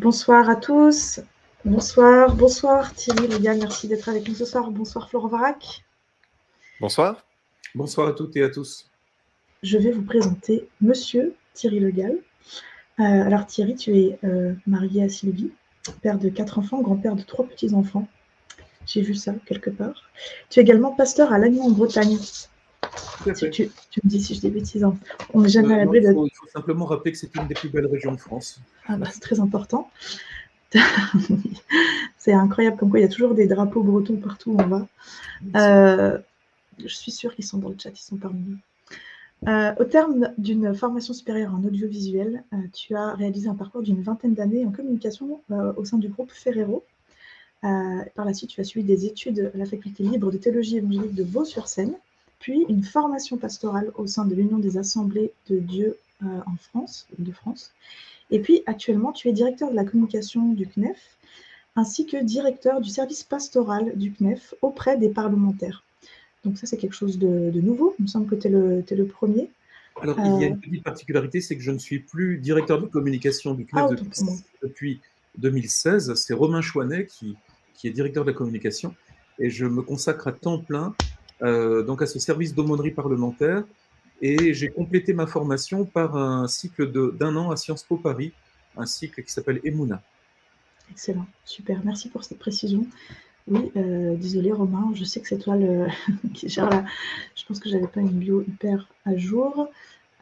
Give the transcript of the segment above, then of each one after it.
Bonsoir à tous. Bonsoir, bonsoir Thierry Légal, merci d'être avec nous ce soir. Bonsoir Florent Varac. Bonsoir. Bonsoir à toutes et à tous. Je vais vous présenter Monsieur Thierry Legal. Euh, alors Thierry, tu es euh, marié à Sylvie, père de quatre enfants, grand-père de trois petits-enfants. J'ai vu ça quelque part. Tu es également pasteur à Lannion en Bretagne. Tu, me dis si je dis bêtises. Hein. On n'est jamais à l'abri Il faut simplement rappeler que c'est une des plus belles régions de France. Ah bah, c'est très important. c'est incroyable comme quoi il y a toujours des drapeaux bretons partout où on va. Euh, je suis sûre qu'ils sont dans le chat, ils sont parmi nous. Euh, au terme d'une formation supérieure en audiovisuel, euh, tu as réalisé un parcours d'une vingtaine d'années en communication au sein du groupe Ferrero. par la suite, tu as suivi des études à la faculté libre de théologie évangélique de Vaux-sur-Seine puis une formation pastorale au sein de l'Union des Assemblées de Dieu euh, en France, de France. Et puis actuellement, tu es directeur de la communication du CNEF, ainsi que directeur du service pastoral du CNEF auprès des parlementaires. Donc ça, c'est quelque chose de, nouveau. Il me semble que tu es, es, le premier. Alors, il y a une euh, petite particularité, c'est que je ne suis plus directeur de communication du CNEF ah, depuis, 2016. C'est Romain Chouanet qui, qui est directeur de la communication. Et je me consacre à temps plein euh, donc à ce service d'aumônerie parlementaire. Et j'ai complété ma formation par un cycle d'un an à Sciences Po Paris, un cycle qui s'appelle Emouna. Excellent, super, merci pour cette précision. Oui, euh, désolé Romain, je sais que c'est toi le, qui gère la... Je pense que j'avais pas une bio hyper à jour.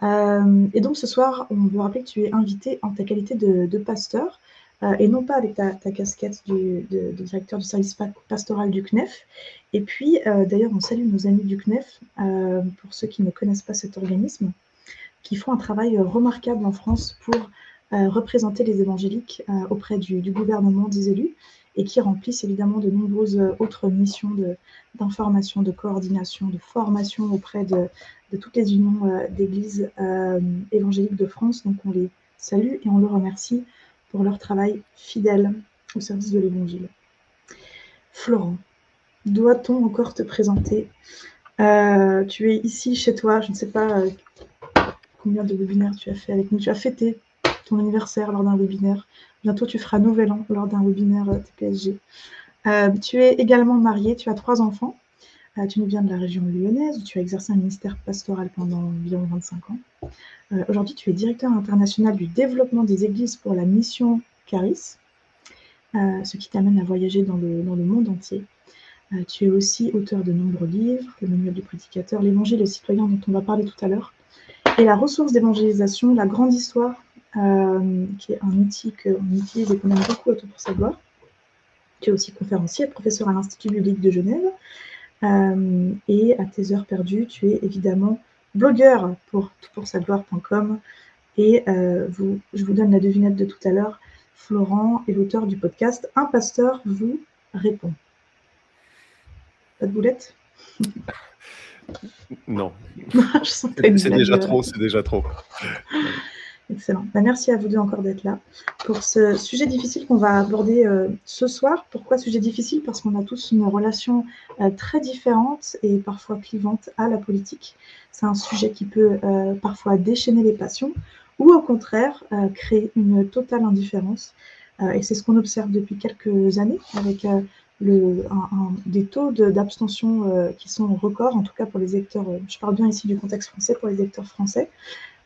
Euh, et donc ce soir, on veut rappeler que tu es invité en ta qualité de pasteur. Euh, et non pas avec ta, casquette de, directeur du service pastoral du CNEF. Et puis, euh, d'ailleurs, on salue nos amis du CNEF, euh, pour ceux qui ne connaissent pas cet organisme, qui font un travail remarquable en France pour représenter les évangéliques auprès du, gouvernement des élus et qui remplissent évidemment de nombreuses autres missions d'information, de, coordination, de formation auprès de, de toutes les unions d'églises évangéliques de France. Donc on les salue et on le remercie pour leur travail fidèle au service de l'Évangile. Florent, doit-on encore te présenter? Euh, Tu es ici chez toi, je ne sais pas euh, combien de webinaires tu as fait avec nous. Tu as fêté ton anniversaire lors d'un webinaire. Bientôt, tu feras Nouvel An lors d'un webinaire euh, TPSG. tu es également marié, tu as trois enfants. Tu nous viens de la région lyonnaise où tu as exercé un ministère pastoral pendant environ 25 ans. Euh, aujourd'hui, tu es directeur international du développement des églises pour la mission Caris, euh, ce qui t'amène à voyager dans le, monde entier. Euh, tu es aussi auteur de nombreux livres, le manuel du prédicateur, l'évangile et citoyen dont on va parler tout à l'heure, et la ressource d'évangélisation, la grande histoire, qui est un outil qu'on utilise et qu'on aime beaucoup autour pour sa gloire. Tu es aussi conférencier, professeur à l'Institut biblique de Genève. Et à tes heures perdues, tu es évidemment blogueur pour toutpoursagloire.com. Et euh, vous, je vous donne la devinette de tout à l'heure. Florent est l'auteur du podcast Un pasteur vous répond. Pas de boulette? Non. c'est déjà trop, c'est déjà trop. Excellent. Bah, merci à vous deux encore d'être là pour ce sujet difficile qu'on va aborder euh, ce soir. Pourquoi sujet difficile? Parce qu'on a tous une relation euh, très différente et parfois clivante à la politique. C'est un sujet qui peut euh, parfois déchaîner les passions ou au contraire créer une totale indifférence. et c'est ce qu'on observe depuis quelques années avec des taux d'abstention qui sont records, en tout cas pour les électeurs, je parle bien ici du contexte français, pour les électeurs français.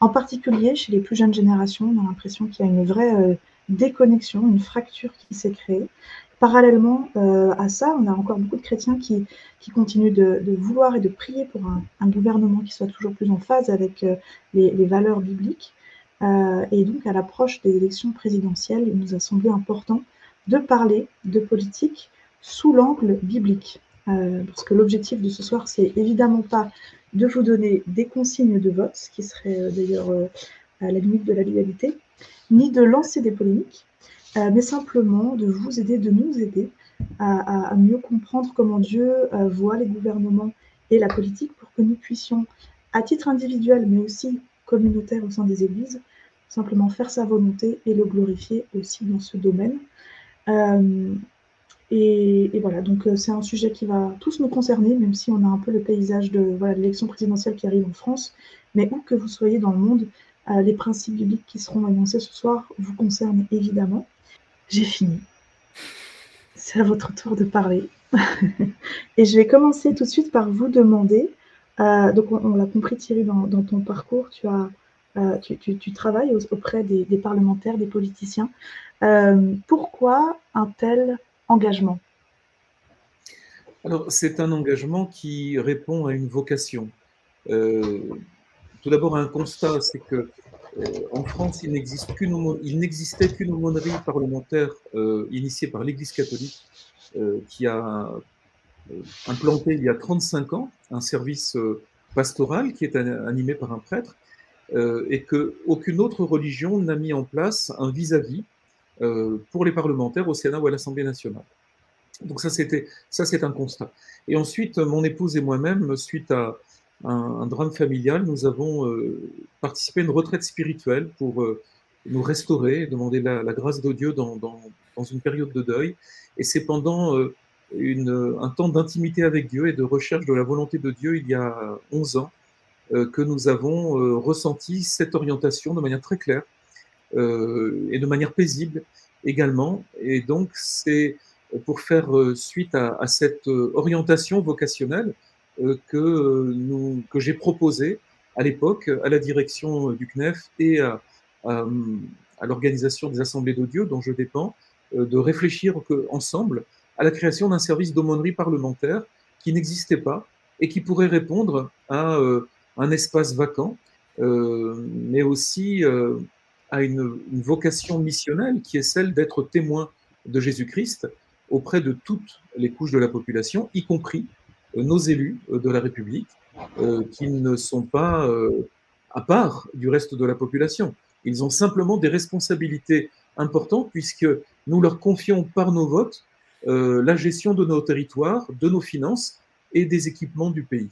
En particulier, chez les plus jeunes générations, on a l'impression qu'il y a une vraie euh, déconnexion, une fracture qui s'est créée. Parallèlement euh, à ça, on a encore beaucoup de chrétiens qui, continuent de, vouloir et de prier pour un, gouvernement qui soit toujours plus en phase avec euh, les, valeurs bibliques. et donc, à l'approche des élections présidentielles, il nous a semblé important de parler de politique sous l'angle biblique. Parce que l'objectif de ce soir, c'est évidemment pas de vous donner des consignes de vote, ce qui serait euh, d'ailleurs euh, à la limite de la légalité, ni de lancer des polémiques, mais simplement de vous aider, de nous aider à, mieux comprendre comment Dieu voit les gouvernements et la politique pour que nous puissions, à titre individuel, mais aussi communautaire au sein des églises, simplement faire sa volonté et le glorifier aussi dans ce domaine. Et, voilà, donc euh, c'est un sujet qui va tous nous concerner, même si on a un peu le paysage de l'élection présidentielle qui arrive en France. Mais où que vous soyez dans le monde, euh, les principes bibliques qui seront annoncés ce soir vous concernent évidemment. J'ai fini. C'est à votre tour de parler. et je vais commencer tout de suite par vous demander, euh, donc on, l'a compris Thierry dans, ton parcours, tu, as, tu, travailles auprès des, des, parlementaires, des politiciens. pourquoi un tel engagement Alors, c'est un engagement qui répond à une vocation. Euh, tout d'abord, un constat, c'est que euh, en France, il n'existait qu'une aumônerie parlementaire euh, initiée par l'Église catholique qui a implanté il y a 35 ans un service pastoral qui est animé par un prêtre et que aucune autre religion n'a mis en place un vis-à-vis vis pour les parlementaires au Sénat ou à l'Assemblée nationale. Donc ça, c'était, ça, c'est un constat. Et ensuite, mon épouse et moi-même, suite à un, drame familial, nous avons euh, participé à une retraite spirituelle pour euh, nous restaurer, demander la, grâce de Dieu dans, dans, dans, une période de deuil. Et c'est pendant une, un temps d'intimité avec Dieu et de recherche de la volonté de Dieu il y a 11 ans que nous avons ressenti cette orientation de manière très claire euh, et de manière paisible également. Et donc, c'est pour faire euh, suite à, cette euh, orientation vocationnelle que, que j'ai proposé à l'époque à la direction du CNEF et à, l'organisation des assemblées de Dieu dont je dépends, de réfléchir ensemble à la création d'un service d'aumônerie parlementaire qui n'existait pas et qui pourrait répondre à un espace vacant, mais aussi à une, vocation missionnelle qui est celle d'être témoin de Jésus-Christ auprès de toutes les couches de la population, y compris euh, nos élus euh, de la République, euh, qui ne sont pas à part du reste de la population. Ils ont simplement des responsabilités importantes puisque nous leur confions par nos votes la gestion de nos territoires, de nos finances et des équipements du pays.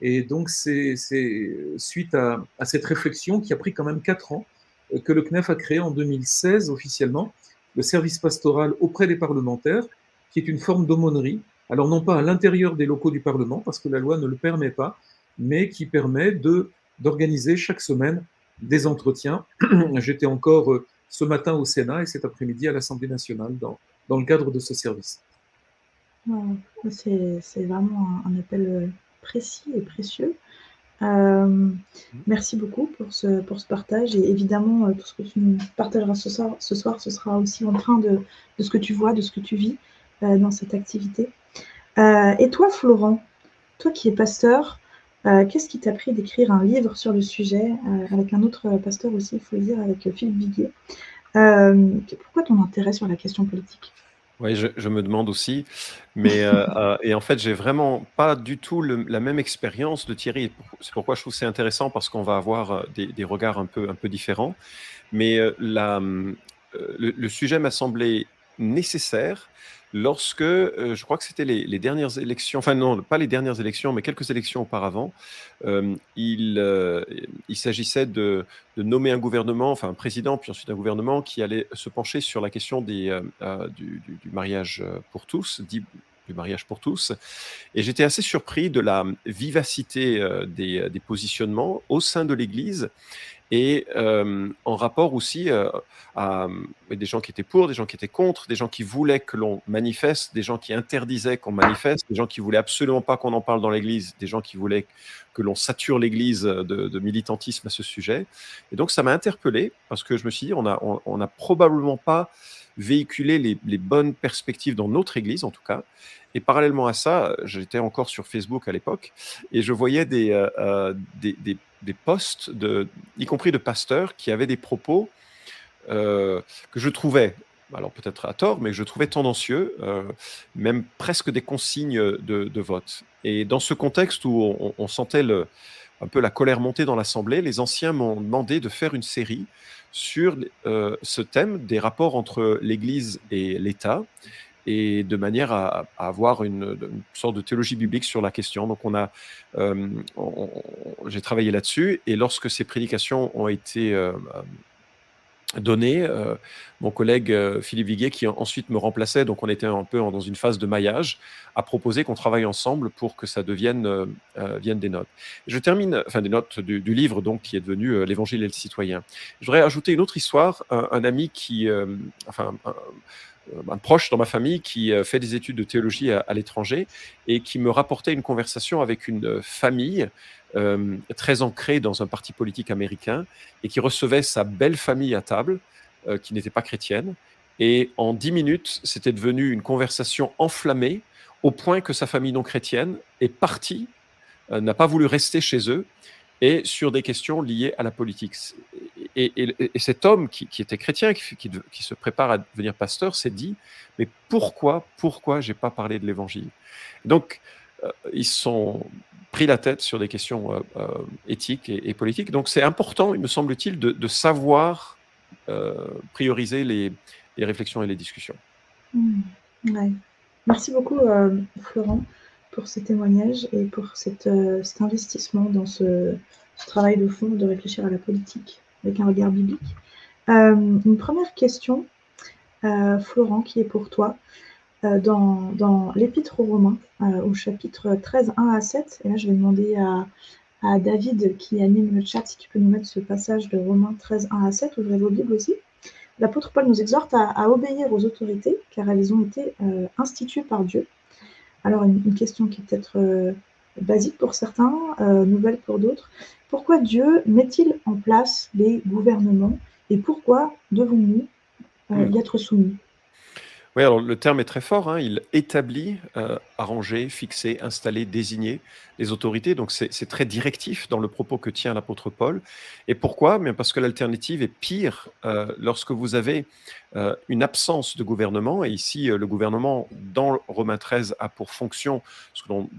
Et donc c'est suite à, cette réflexion qui a pris quand même quatre ans que le CNEF a créé en 2016 officiellement, le service pastoral auprès des parlementaires, qui est une forme d'aumônerie. Alors non pas à l'intérieur des locaux du Parlement, parce que la loi ne le permet pas, mais qui permet de d'organiser chaque semaine des entretiens. J'étais encore euh, ce matin au Sénat et cet après-midi à l'Assemblée nationale dans, dans le cadre de ce service. C'est vraiment un, appel euh, précis et précieux. Euh, merci beaucoup pour ce, pour ce partage. Et évidemment, euh, tout ce que tu nous partageras ce soir, ce soir ce sera aussi en train de, de ce que tu vois, de ce que tu vis euh, dans cette activité. et toi, Florent, toi qui es pasteur, qu'est-ce qui t'a pris d'écrire un livre sur le sujet avec un autre pasteur aussi, il faut le dire, avec Philippe Viguier? Pourquoi ton intérêt sur la question politique? Oui, je, me demande aussi. Mais euh, euh, et en fait, j'ai vraiment pas du tout la même expérience de Thierry. C'est pourquoi je trouve c'est intéressant parce qu'on va avoir euh, des, regards un peu, un peu différents. Mais la, le, sujet m'a semblé nécessaire lorsque, euh, je crois que c'était les, dernières élections, enfin non, pas les dernières élections, mais quelques élections auparavant, euh, il, euh, il s'agissait de, nommer un gouvernement, enfin un président, puis ensuite un gouvernement qui allait se pencher sur la question du, mariage pour tous, dit du mariage pour tous. Et j'étais assez surpris de la vivacité des, positionnements au sein de l'Église et en rapport aussi à des gens qui étaient pour, des gens qui étaient contre, des gens qui voulaient que l'on manifeste, des gens qui interdisaient qu'on manifeste, des gens qui voulaient absolument pas qu'on en parle dans l'Église, des gens qui voulaient que l'on sature l'Église de, militantisme à ce sujet. Et donc ça m'a interpellé parce que je me suis dit, on n'a a probablement pas véhiculé les, bonnes perspectives dans notre Église, en tout cas. Et parallèlement à ça, j'étais encore sur Facebook à l'époque, et je voyais des, des, des des postes, de, y compris de pasteurs, qui avaient des propos euh, que je trouvais, alors peut-être à tort, mais que je trouvais tendancieux, euh, même presque des consignes de, vote. Et dans ce contexte où on, sentait un peu la colère monter dans l'Assemblée, les anciens m'ont demandé de faire une série sur ce thème des rapports entre l'Église et l'État et de manière à, avoir une, sorte de théologie biblique sur la question. Donc on a, j'ai travaillé là-dessus et lorsque ces prédications ont été donné. Euh, mon collègue euh, Philippe Viguet, qui ensuite me remplaçait, donc on était un peu dans une phase de maillage, a proposé qu'on travaille ensemble pour que ça devienne euh, vienne des notes. Je termine, enfin des notes du, livre donc qui est devenu l'Évangile et le citoyen. Je voudrais ajouter une autre histoire. Un, ami qui, enfin proche dans ma famille qui fait des études de théologie à, l'étranger et qui me rapportait une conversation avec une famille euh, très ancré dans un parti politique américain et qui recevait sa belle famille à table, euh, qui n'était pas chrétienne. Et en dix minutes, c'était devenu une conversation enflammée au point que sa famille non chrétienne est partie, euh, n'a pas voulu rester chez eux, et sur des questions liées à la politique. Et, cet homme qui, était chrétien, qui, se prépare à devenir pasteur, s'est dit, mais pourquoi, pourquoi j'ai pas parlé de l'évangile? Donc, ils sont pris la tête sur des questions euh, euh, éthiques et, politiques. Donc c'est important, il me semble-t-il, de, savoir euh, prioriser les, réflexions et les discussions. Mmh, Merci beaucoup, Florent, pour ce témoignage et pour cet investissement dans ce, travail de fond de réfléchir à la politique avec un regard biblique. une première question, Florent, qui est pour toi. Euh, dans, l'Épître aux Romains, euh, au chapitre 13, 1 à 7. Et là, je vais demander à, David qui anime le chat si tu peux nous mettre ce passage de Romains 13, 1 à 7. Ouvrez vos Bibles aussi. L'apôtre Paul nous exhorte à, obéir aux autorités car elles ont été euh, instituées par Dieu. Alors, une, question qui est peut-être basique pour certains, nouvelle pour d'autres. Pourquoi Dieu met-il en place les gouvernements et pourquoi devons-nous y être soumis? Oui, alors le terme est très fort. Hein. Il établit, euh, arranger, fixer, installer, désigner les autorités. Donc c'est très directif dans le propos que tient l'apôtre Paul. Et pourquoi? Bien Parce que l'alternative est pire euh, lorsque vous avez euh, une absence de gouvernement. Et ici, le gouvernement, dans Romains 13, a pour fonction ce que l'on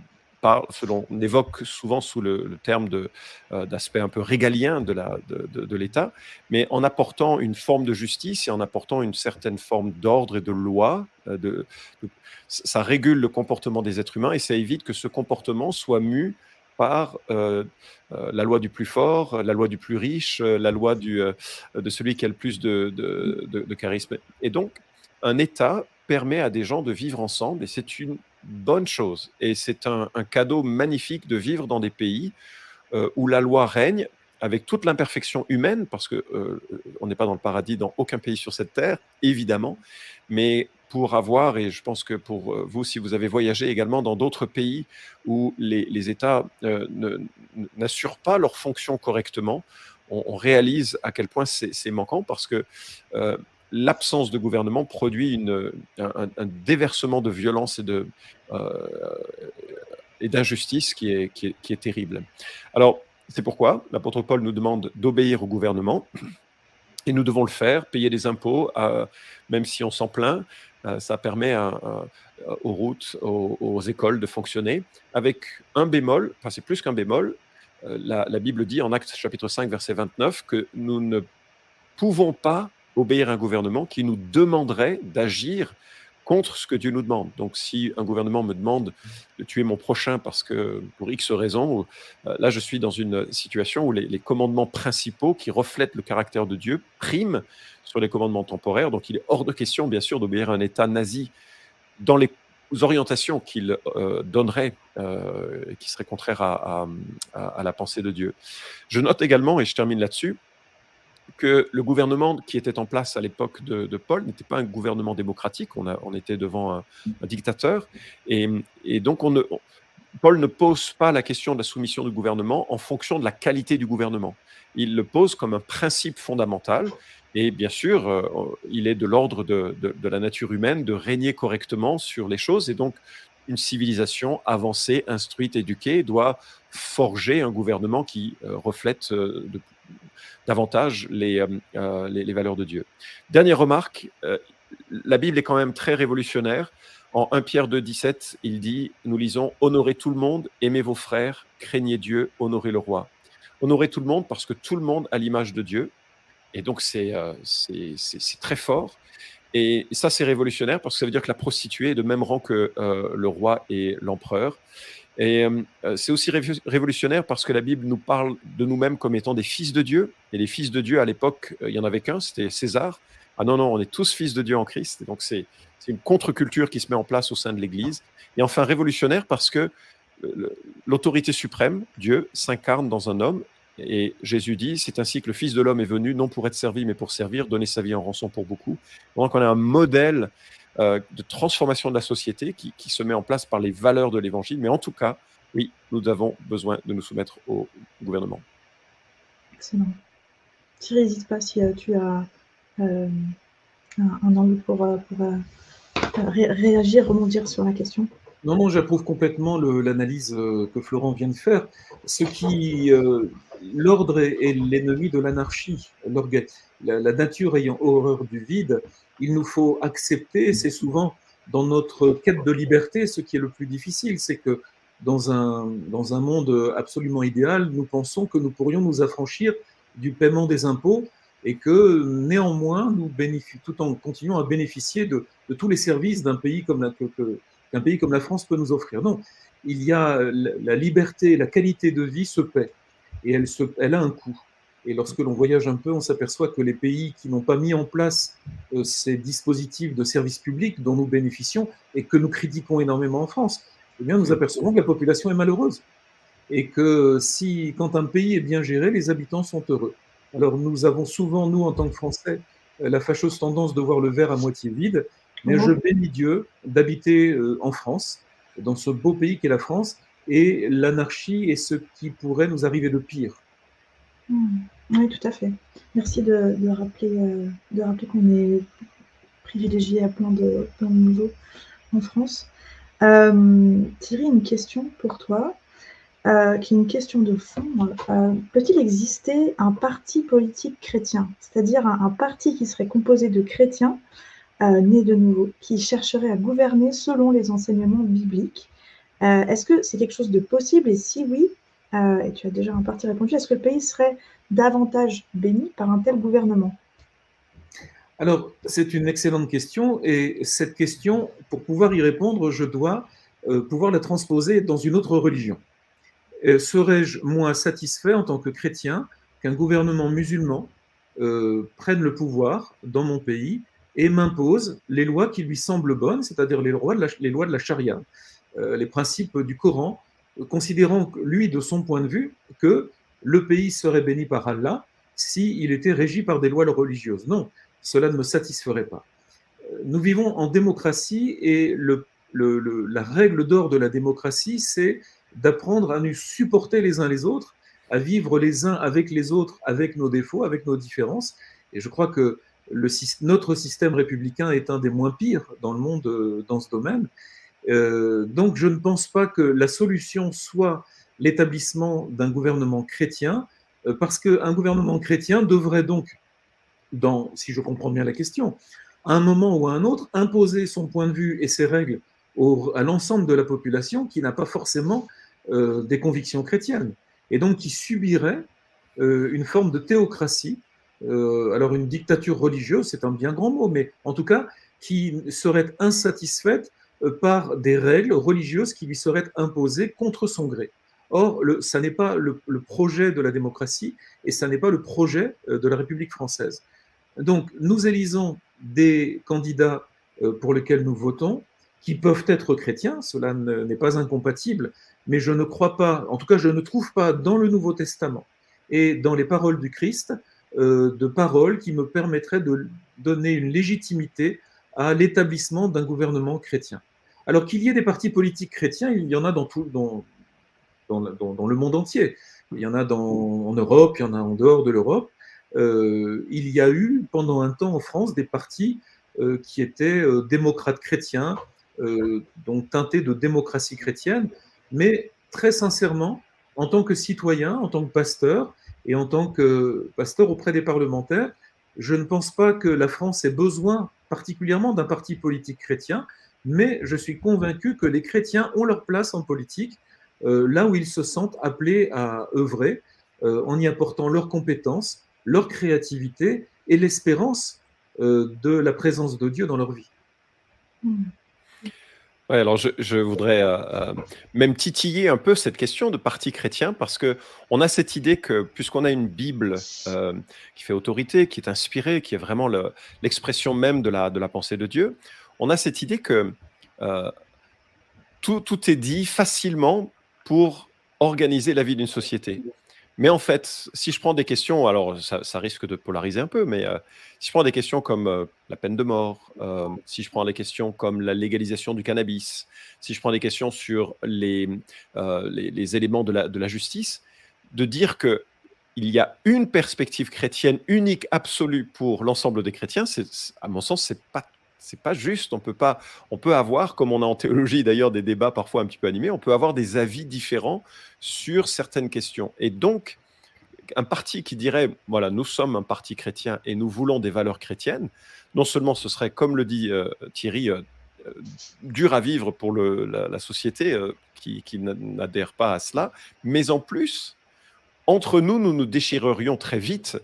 selon, on évoque souvent sous le, terme euh, d'aspect un peu régalien de l'État, mais en apportant une forme de justice et en apportant une certaine forme d'ordre et de loi. Euh, ça régule le comportement des êtres humains et ça évite que ce comportement soit mu par euh, la loi du plus fort, la loi du plus riche, la loi de celui qui a le plus de, charisme. Et donc, un État permet à des gens de vivre ensemble et c'est une bonne chose. Et c'est un, cadeau magnifique de vivre dans des pays euh, où la loi règne avec toute l'imperfection humaine, parce que euh, on n'est pas dans le paradis dans aucun pays sur cette terre, évidemment, mais pour avoir, et je pense que pour euh, vous, si vous avez voyagé également dans d'autres pays où les, États n'assurent pas leurs fonctions correctement, on, réalise à quel point c'est manquant, parce que l'absence de gouvernement produit un, déversement de violence et euh, d'injustice qui est, terrible. Alors, c'est pourquoi l'apôtre Paul nous demande d'obéir au gouvernement, et nous devons le faire, payer des impôts, euh, même si on s'en plaint, euh, ça permet aux routes, aux, aux, écoles de fonctionner, avec un bémol, enfin c'est plus qu'un bémol, la, la Bible dit en Actes chapitre 5, verset 29, que nous ne pouvons pas obéir à un gouvernement qui nous demanderait d'agir contre ce que Dieu nous demande. Donc, si un gouvernement me demande de tuer mon prochain parce que pour X raison, euh, là, je suis dans une situation où les, commandements principaux qui reflètent le caractère de Dieu priment sur les commandements temporaires. Donc, il est hors de question, bien sûr, d'obéir à un État nazi dans les orientations qu'il euh, donnerait, euh, qui seraient contraires à, à, la pensée de Dieu. Je note également, et je termine là-dessus, que le gouvernement qui était en place à l'époque de, Paul n'était pas un gouvernement démocratique, on, était devant un, dictateur, et, donc Paul ne pose pas la question de la soumission du gouvernement en fonction de la qualité du gouvernement. Il le pose comme un principe fondamental, et bien sûr, euh, il est de l'ordre de, la nature humaine de régner correctement sur les choses, et donc une civilisation avancée, instruite, éduquée doit forger un gouvernement qui euh, reflète euh, de, davantage euh, euh, les, les, valeurs de Dieu. Dernière remarque, euh, la Bible est quand même très révolutionnaire. En 1 Pierre 2, 17, il dit, nous lisons, Honorez tout le monde, aimez vos frères, craignez Dieu, honorez le roi. Honorez tout le monde parce que tout le monde a l'image de Dieu. Et donc, c'est très fort. Et ça, c'est révolutionnaire parce que ça veut dire que la prostituée est de même rang que le roi et l'empereur. Et c'est aussi révolutionnaire parce que la Bible nous parle de nous-mêmes comme étant des fils de Dieu. Et les fils de Dieu, à l'époque, il y en avait qu'un, c'était César. Ah non, non, on est tous fils de Dieu en Christ. Et donc, c'est une contre-culture qui se met en place au sein de l'Église. Et enfin, révolutionnaire parce que l'autorité suprême, Dieu, s'incarne dans un homme. Et Jésus dit, c'est ainsi que le Fils de l'homme est venu, non pour être servi, mais pour servir, donner sa vie en rançon pour beaucoup. Donc on a un modèle euh, de transformation de la société qui, se met en place par les valeurs de l'Évangile. Mais en tout cas, oui, nous avons besoin de nous soumettre au gouvernement. Excellent. Tu n'hésites pas si euh, tu as euh, un, envie pour, réagir, rebondir sur la question. Non, non, j'approuve complètement l'analyse que Florent vient de faire. Ce qui, euh, l'ordre est, l'ennemi de l'anarchie. La, la, nature ayant horreur du vide, il nous faut accepter. C'est souvent dans notre quête de liberté ce qui est le plus difficile, c'est que dans un, dans un monde absolument idéal, nous pensons que nous pourrions nous affranchir du paiement des impôts et que néanmoins, nous tout en continuant à bénéficier de, tous les services d'un pays qu'un pays comme la France peut nous offrir. Non, il y a la liberté, la qualité de vie se paie et elle a un coût. Et lorsque l'on voyage un peu, on s'aperçoit que les pays qui n'ont pas mis en place euh, ces dispositifs de services publics dont nous bénéficions et que nous critiquons énormément en France, eh bien, nous apercevons que la population est malheureuse. Et que si, quand un pays est bien géré, les habitants sont heureux. Alors, nous avons souvent, nous, en tant que Français, la fâcheuse tendance de voir le verre à moitié vide mais je bénis Dieu d'habiter euh, en France, dans ce beau pays qu'est la France, et l'anarchie est ce qui pourrait nous arriver de pire. Hmm. Oui, tout à fait. Merci de, rappeler, euh, de rappeler qu'on est privilégié à plein de, plein de niveaux en France. Euh, Thierry, une question pour toi, qui est une question de fond. Peut-il exister un parti politique chrétien, c'est-à-dire un, parti qui serait composé de chrétiens né de nouveau, qui chercherait à gouverner selon les enseignements bibliques? Euh, est-ce que c'est quelque chose de possible? Et si oui, euh, et tu as déjà en partie répondu, est-ce que le pays serait davantage béni par un tel gouvernement Alors, c'est une excellente question. Et cette question, pour pouvoir y répondre, je dois euh, pouvoir la transposer dans une autre religion. Serais-je moins satisfait en tant que chrétien qu'un gouvernement musulman prenne le pouvoir dans mon pays et m'impose les lois qui lui semblent bonnes, c'est-à-dire les lois de la, charia, euh, les principes du Coran, considérant, lui, de son point de vue, que le pays serait béni par Allah s'il était régi par des lois religieuses. Non, cela ne me satisferait pas. Euh, nous vivons en démocratie et la règle d'or de la démocratie, c'est d'apprendre à nous supporter les uns les autres, à vivre les uns avec les autres, avec nos défauts, avec nos différences. Et je crois que notre système républicain est un des moins pires dans le monde euh, dans ce domaine. Euh, donc je ne pense pas que la solution soit l'établissement d'un gouvernement chrétien, euh, parce qu'un gouvernement chrétien devrait donc, si je comprends bien la question, à un moment ou à un autre, imposer son point de vue et ses règles à l'ensemble de la population qui n'a pas forcément des convictions chrétiennes, et donc qui subirait une forme de théocratie euh, alors une dictature religieuse, c'est un bien grand mot, mais en tout cas, qui serait insatisfaite euh, par des règles religieuses qui lui seraient imposées contre son gré. Or, le, ça n'est pas le, projet de la démocratie et ça n'est pas le projet euh, de la République française. Donc, nous élisons des candidats pour lesquels nous votons, qui peuvent être chrétiens, cela n'est pas incompatible, mais je ne crois pas, en tout cas, je ne trouve pas dans le Nouveau Testament et dans les paroles du Christ euh, de paroles qui me permettraient de donner une légitimité à l'établissement d'un gouvernement chrétien. Alors qu'il y ait des partis politiques chrétiens, il y en a dans, tout, dans, le monde entier. Il y en a en Europe, il y en a en dehors de l'Europe. Euh, il y a eu pendant un temps en France des partis euh, qui étaient démocrates chrétiens, donc teintés de démocratie chrétienne, mais très sincèrement, en tant que citoyen, en tant que pasteur, et en tant que pasteur auprès des parlementaires, je ne pense pas que la France ait besoin particulièrement d'un parti politique chrétien, mais je suis convaincu que les chrétiens ont leur place en politique, euh, là où ils se sentent appelés à œuvrer, euh, en y apportant leurs compétences, leur créativité et l'espérance de la présence de Dieu dans leur vie. Hmm. Alors je, voudrais euh, euh, même titiller un peu cette question de parti chrétien parce que on a cette idée que puisqu'on a une Bible euh, qui fait autorité, qui est inspirée, qui est vraiment l'expression même de la, pensée de Dieu, on a cette idée que tout est dit facilement pour organiser la vie d'une société. Mais en fait, si je prends des questions, alors ça, risque de polariser un peu, mais euh, si je prends des questions comme euh, la peine de mort, euh, si je prends des questions comme la légalisation du cannabis, si je prends des questions sur les, éléments de la, de la, justice, de dire que il y a une perspective chrétienne unique, absolue pour l'ensemble des chrétiens, c'est, à mon sens, c'est pas c'est pas juste. On peut pas, on peut avoir, comme on a en théologie d'ailleurs des débats parfois un petit peu animés, on peut avoir des avis différents sur certaines questions. Et donc, un parti qui dirait, voilà, nous sommes un parti chrétien et nous voulons des valeurs chrétiennes, non seulement ce serait, comme le dit euh, Thierry, euh, euh, dur à vivre pour la, société qui, qui n'adhère pas à cela, mais en plus, entre nous, nous nous déchirerions très vite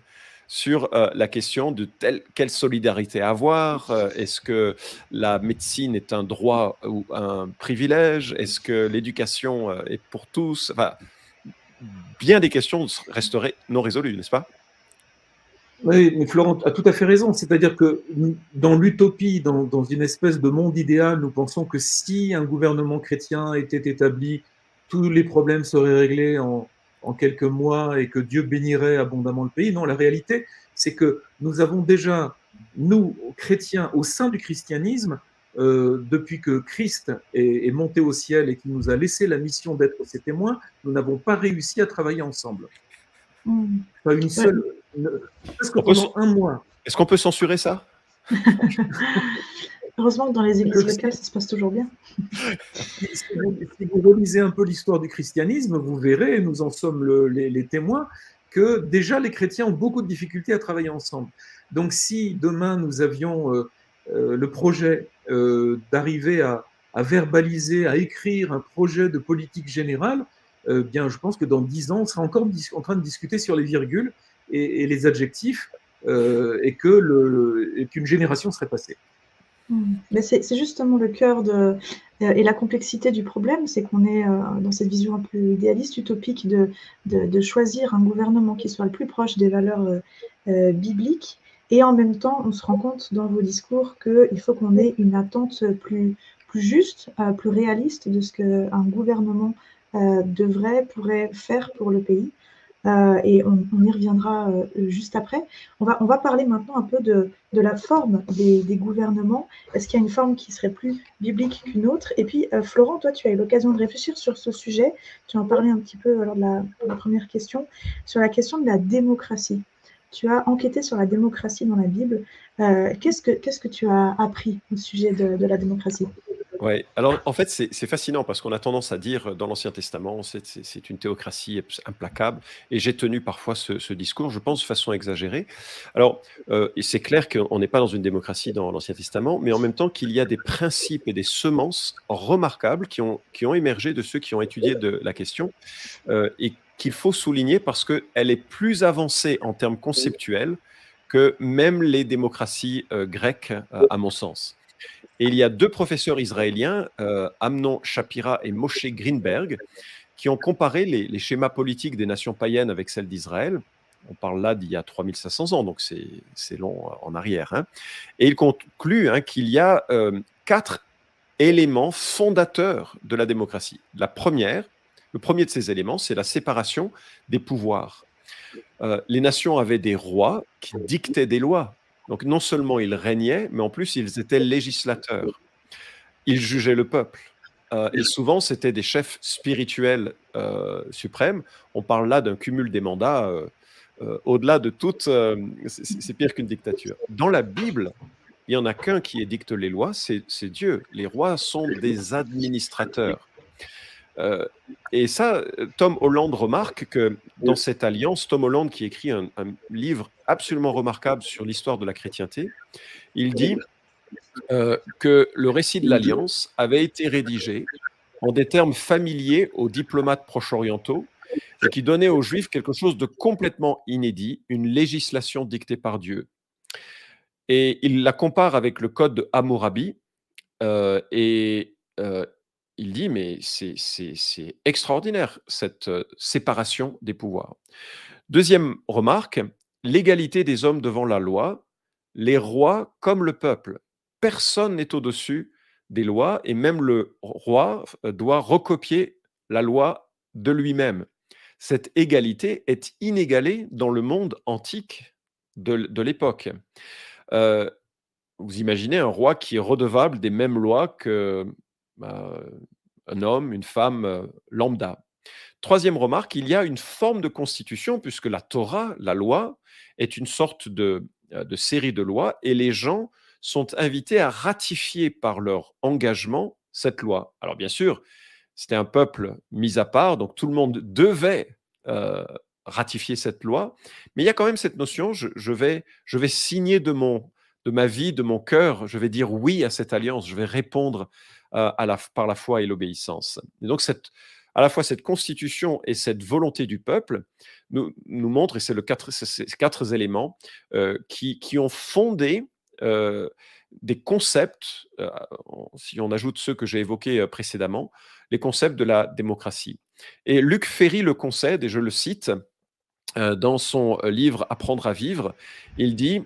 sur euh, la question de quelle solidarité avoir. Euh, est-ce que la médecine est un droit ou un privilège Est-ce que l'éducation euh, est pour tous? Enfin, Bien des questions resteraient non résolues, n'est-ce pas? Oui, mais Florent a tout à fait raison. C'est-à-dire que dans l'utopie, dans, dans, une espèce de monde idéal, nous pensons que si un gouvernement chrétien était établi, tous les problèmes seraient réglés en, en quelques mois et que Dieu bénirait abondamment le pays. Non, la réalité, c'est que nous avons déjà, nous, chrétiens, au sein du christianisme, euh, depuis que Christ est, monté au ciel et qu'il nous a laissé la mission d'être ses témoins, nous n'avons pas réussi à travailler ensemble. Hmm. Pas une seule. Parce que pendant un mois. Est-ce qu'on peut censurer ça? Heureusement que dans les églises locales, ça se passe toujours bien. si, vous, relisez un peu l'histoire du christianisme, vous verrez, nous en sommes les, témoins, que déjà les chrétiens ont beaucoup de difficultés à travailler ensemble. Donc si demain nous avions euh, euh, le projet euh, d'arriver à, verbaliser, à écrire un projet de politique générale, bien je pense que dans dix ans, on sera encore en train de discuter sur les virgules et, les adjectifs et qu'une génération serait passée. Hmm. Mais c'est justement le cœur de, euh, et la complexité du problème, c'est qu'on est, euh, dans cette vision un peu idéaliste, utopique, de, de, choisir un gouvernement qui soit le plus proche des valeurs euh, bibliques. Et en même temps, on se rend compte dans vos discours qu'il faut qu'on ait une attente plus, plus juste, plus réaliste de ce qu'un gouvernement devrait, pourrait faire pour le pays. Euh, et on, y reviendra euh, juste après. On va, on va parler maintenant un peu de, de la forme des, gouvernements. Est-ce qu'il y a une forme qui serait plus biblique qu'une autre? Et puis, euh, Florent, toi, tu as eu l'occasion de réfléchir sur ce sujet. Tu en parlais un petit peu lors de la, première question, sur la question de la démocratie. Tu as enquêté sur la démocratie dans la Bible. qu'est-ce, que, qu'est-ce que tu as appris au sujet de, de la démocratie? Oui, alors en fait, c'est fascinant parce qu'on a tendance à dire dans l'Ancien Testament, c'est une théocratie implacable. Et j'ai tenu parfois ce, discours, je pense, de façon exagérée. Alors, euh, c'est clair qu'on n'est pas dans une démocratie dans l'Ancien Testament, mais en même temps qu'il y a des principes et des semences remarquables qui ont, émergé de ceux qui ont étudié la question euh, et qu'il faut souligner parce qu'elle est plus avancée en termes conceptuels que même les démocraties euh, grecques, à mon sens. Et il y a deux professeurs israéliens, euh, Amnon Shapira et Moshe Greenberg, qui ont comparé les, schémas politiques des nations païennes avec celles d'Israël. On parle là d'il y a 3500 ans, donc c'est long en arrière. Hein. Et ils concluent hein, qu'il y a euh, quatre éléments fondateurs de la démocratie. La première, le premier de ces éléments, c'est la séparation des pouvoirs. Euh, les nations avaient des rois qui dictaient des lois. Donc non seulement ils régnaient, mais en plus ils étaient législateurs. Ils jugeaient le peuple. Euh, et souvent, c'était des chefs spirituels euh, suprêmes. On parle là d'un cumul des mandats euh, au-delà de toute... c'est pire qu'une dictature. Dans la Bible, il n'y en a qu'un qui édicte les lois, c'est Dieu. Les rois sont des administrateurs. Euh, et ça, Tom Holland remarque que dans cette alliance, Tom Holland qui écrit un, livre absolument remarquable sur l'histoire de la chrétienté, il dit euh, que le récit de l'alliance avait été rédigé en des termes familiers aux diplomates proche-orientaux et qui donnait aux Juifs quelque chose de complètement inédit, une législation dictée par Dieu. Et il la compare avec le code de Hammurabi, euh, et euh, il dit, mais c'est extraordinaire, cette euh, séparation des pouvoirs. Deuxième remarque, l'égalité des hommes devant la loi, les rois comme le peuple. Personne n'est au-dessus des lois et même le roi doit recopier la loi de lui-même. Cette égalité est inégalée dans le monde antique de, l'époque. Euh, vous imaginez un roi qui est redevable des mêmes lois que un homme, une femme euh, lambda. Troisième remarque, il y a une forme de constitution puisque la Torah, la loi, est une sorte de, euh, de série de lois et les gens sont invités à ratifier par leur engagement cette loi. Alors bien sûr, c'était un peuple mis à part, donc tout le monde devait euh, ratifier cette loi, mais il y a quand même cette notion, je, vais, je vais signer de, mon, de ma vie, de mon cœur, je vais dire oui à cette alliance, je vais répondre euh, à la, par la foi et l'obéissance. Et donc à la fois cette constitution et cette volonté du peuple nous, montrent, et c'est quatre, ces quatre éléments euh, qui, qui, ont fondé euh, des concepts, si on ajoute ceux que j'ai évoqués précédemment, les concepts de la démocratie. Et Luc Ferry le concède, et je le cite, dans son livre Apprendre à vivre, il dit,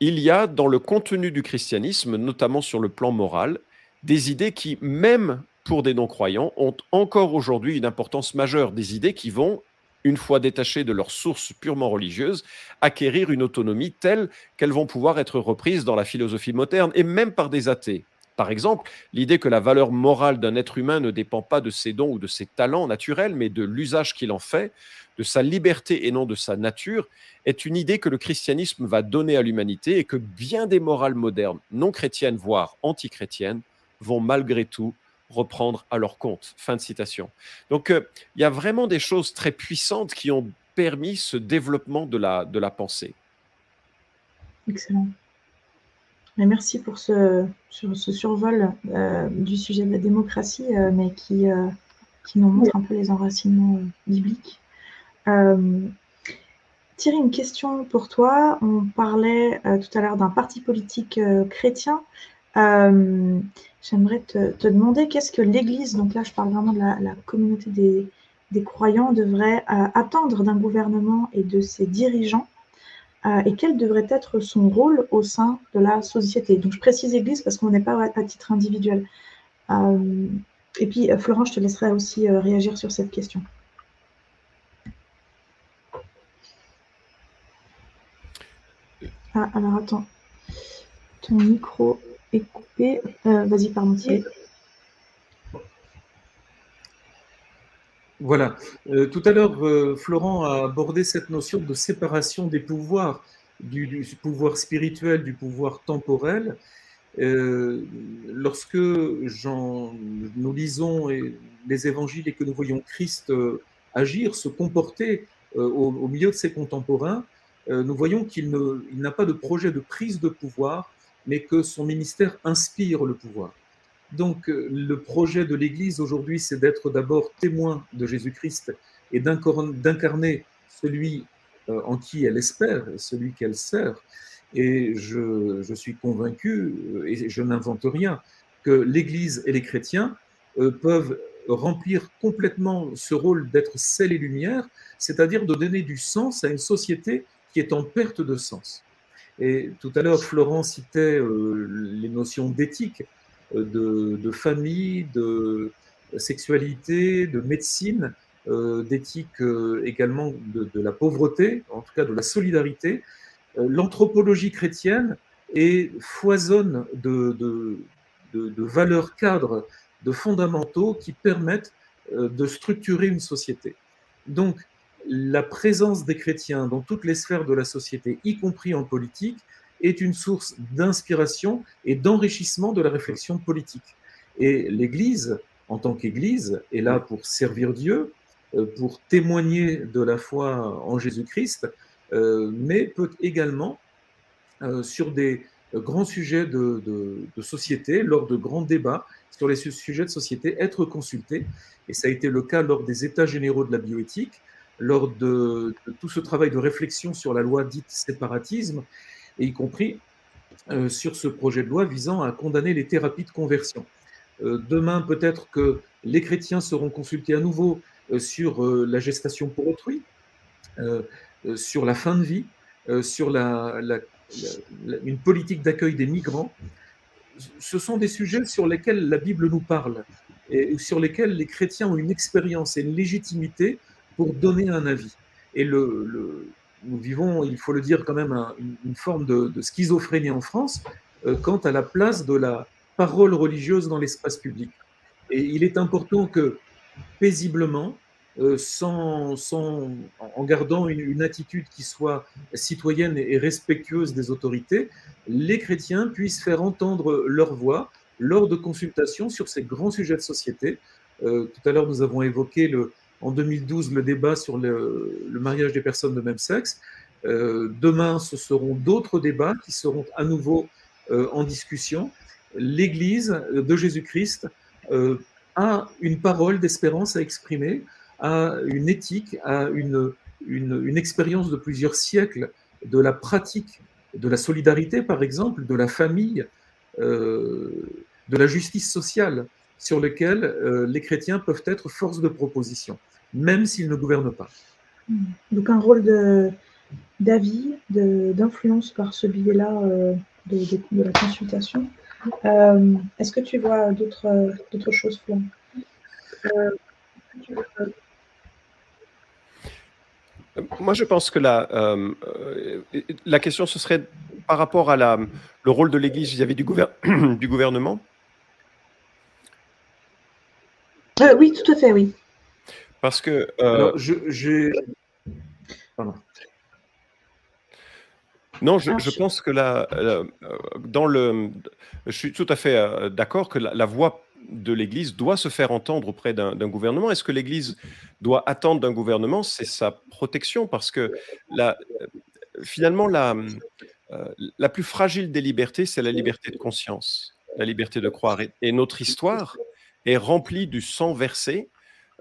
il y a dans le contenu du christianisme, notamment sur le plan moral, des idées qui, même pour des non-croyants, ont encore aujourd'hui une importance majeure, des idées qui vont une fois détachées de leurs sources purement religieuses, acquérir une autonomie telle qu'elles vont pouvoir être reprises dans la philosophie moderne et même par des athées. Par exemple, l'idée que la valeur morale d'un être humain ne dépend pas de ses dons ou de ses talents naturels, mais de l'usage qu'il en fait, de sa liberté et non de sa nature, est une idée que le christianisme va donner à l'humanité et que bien des morales modernes, non chrétiennes, voire antichrétiennes, vont malgré tout reprendre à leur compte. Fin de citation. Donc, euh, il y a vraiment des choses très puissantes qui ont permis ce développement de la, de la pensée. Excellent. merci pour ce, ce survol euh, du sujet de la démocratie, euh, mais qui, qui nous montre un peu les enracinements bibliques. Thierry, une question pour toi. On parlait tout à l'heure d'un parti politique chrétien. J'aimerais te, demander qu'est-ce que l'Église, donc là je parle vraiment de la, communauté des, croyants, devrait euh, attendre d'un gouvernement et de ses dirigeants euh, et quel devrait être son rôle au sein de la société? Donc je précise Église parce qu'on n'est pas à, titre individuel. Euh, et puis Florent, je te laisserai aussi réagir sur cette question. Ah, alors attends. Ton micro coupé. Euh, vas-y, pardon. Voilà. Euh, tout à l'heure, euh, Florent a abordé cette notion de séparation des pouvoirs, du, pouvoir spirituel, du pouvoir temporel. lorsque nous lisons les évangiles et que nous voyons Christ agir, se comporter au, milieu de ses contemporains, nous voyons qu'il n'a pas de projet de prise de pouvoir, mais que son ministère inspire le pouvoir. Donc euh, le projet de l'Église aujourd'hui, c'est d'être d'abord témoin de Jésus-Christ et d'incarner celui euh, en qui elle espère, celui qu'elle sert. Et je, suis convaincu, euh, et je n'invente rien, que l'Église et les chrétiens peuvent remplir complètement ce rôle d'être sel et lumière, c'est-à-dire de donner du sens à une société qui est en perte de sens. Et tout à l'heure, Florent citait euh, les notions d'éthique, euh, de, famille, de sexualité, de médecine, euh, d'éthique également de, la pauvreté, en tout cas de la solidarité. L'anthropologie chrétienne est foisonne de, de, valeurs cadres, de fondamentaux qui permettent de structurer une société. Donc, la présence des chrétiens dans toutes les sphères de la société, y compris en politique, est une source d'inspiration et d'enrichissement de la réflexion politique. Et l'Église, en tant qu'Église, est là pour servir Dieu, euh, pour témoigner de la foi en Jésus-Christ, euh, mais peut également, euh, sur des grands sujets de, de, société, lors de grands débats sur les sujets de société, être consultée. Et ça a été le cas lors des États généraux de la bioéthique, lors de, tout ce travail de réflexion sur la loi dite séparatisme, et y compris sur ce projet de loi visant à condamner les thérapies de conversion. demain, peut-être que les chrétiens seront consultés à nouveau sur la gestation pour autrui, sur la fin de vie, sur la, une politique d'accueil des migrants. Ce sont des sujets sur lesquels la Bible nous parle et sur lesquels les chrétiens ont une expérience et une légitimité pour donner un avis. Et le, nous vivons, il faut le dire quand même, une, forme de, schizophrénie en France euh, quant à la place de la parole religieuse dans l'espace public. Et il est important que paisiblement, euh, sans, sans, en gardant une, attitude qui soit citoyenne et respectueuse des autorités, les chrétiens puissent faire entendre leur voix lors de consultations sur ces grands sujets de société. Euh, tout à l'heure, nous avons évoqué le, en 2012 le débat sur le, mariage des personnes de même sexe. Euh, demain, ce seront d'autres débats qui seront à nouveau euh, en discussion. L'Église de Jésus-Christ euh, a une parole d'espérance à exprimer à une éthique, à une, une, expérience de plusieurs siècles de la pratique de la solidarité, par exemple, de la famille, de la justice sociale, sur lequel les chrétiens peuvent être force de proposition, même s'ils ne gouvernent pas. Hmm. Donc un rôle d'avis, d'influence par ce biais-là euh, de, de, la consultation. Est-ce que tu vois d'autres choses, Flan moi, je pense que la, euh, la question, ce serait par rapport à la, le rôle de l'Église vis-à-vis du, du, gouvernement. Euh, oui, tout à fait, oui. Parce que... Euh, j'ai... Non, je, je, pense que là, dans le, je suis tout à fait d'accord que la, la voie de l'Église doit se faire entendre auprès d'un gouvernement. Est-ce que l'Église doit attendre d'un gouvernement? C'est sa protection, parce que la, finalement, la, euh, la plus fragile des libertés, c'est la liberté de conscience, la liberté de croire. Et, notre histoire est remplie du sang versé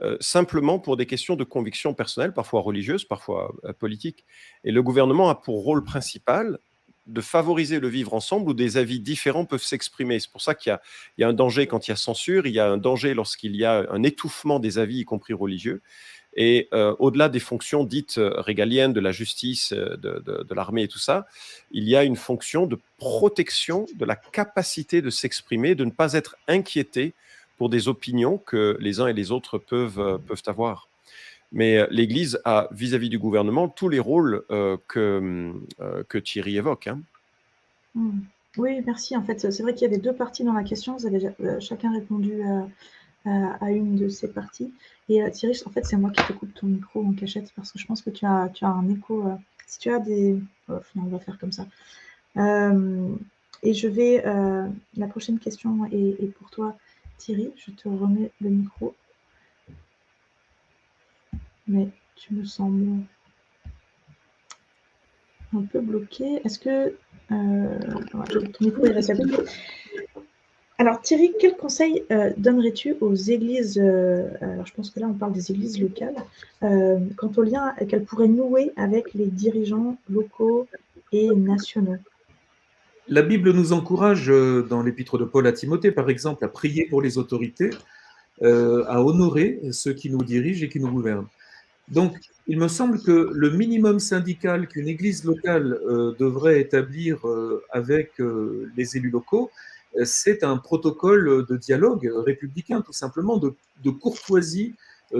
euh, simplement pour des questions de conviction personnelle, parfois religieuses, parfois euh, politiques. Et le gouvernement a pour rôle principal de favoriser le vivre ensemble où des avis différents peuvent s'exprimer. C'est pour ça qu'il y, a un danger quand il y a censure, il y a un danger lorsqu'il y a un étouffement des avis, y compris religieux. Et euh, au-delà des fonctions dites régaliennes de la justice, de, de l'armée et tout ça, il y a une fonction de protection de la capacité de s'exprimer, de ne pas être inquiété pour des opinions que les uns et les autres peuvent, peuvent avoir. Mais euh, l'Église a, vis-à-vis du gouvernement, tous les rôles euh, que, euh, que Thierry évoque. Hein. Hmm. Oui, merci. En fait, c'est vrai qu'il y avait deux parties dans la question. Vous avez chacun répondu à, une de ces parties. Et Thierry, en fait, c'est moi qui te coupe ton micro en cachette parce que je pense que tu as, tu as un écho. si tu as des. Oh, on va faire comme ça. et je vais. la prochaine question est pour toi, Thierry. Je te remets le micro mais tu me sembles un peu bloqué. Est-ce que euh, ton micro est Alors Thierry, quel conseil euh, donnerais-tu aux églises euh, Alors je pense que là on parle des églises locales. quant au lien qu'elles pourraient nouer avec les dirigeants locaux et nationaux? La Bible nous encourage dans l'épître de Paul à Timothée, par exemple, à prier pour les autorités, à honorer ceux qui nous dirigent et qui nous gouvernent. Donc, il me semble que le minimum syndical qu'une église locale euh, devrait établir euh, avec euh, les élus locaux, c'est un protocole de dialogue républicain, tout simplement, de, courtoisie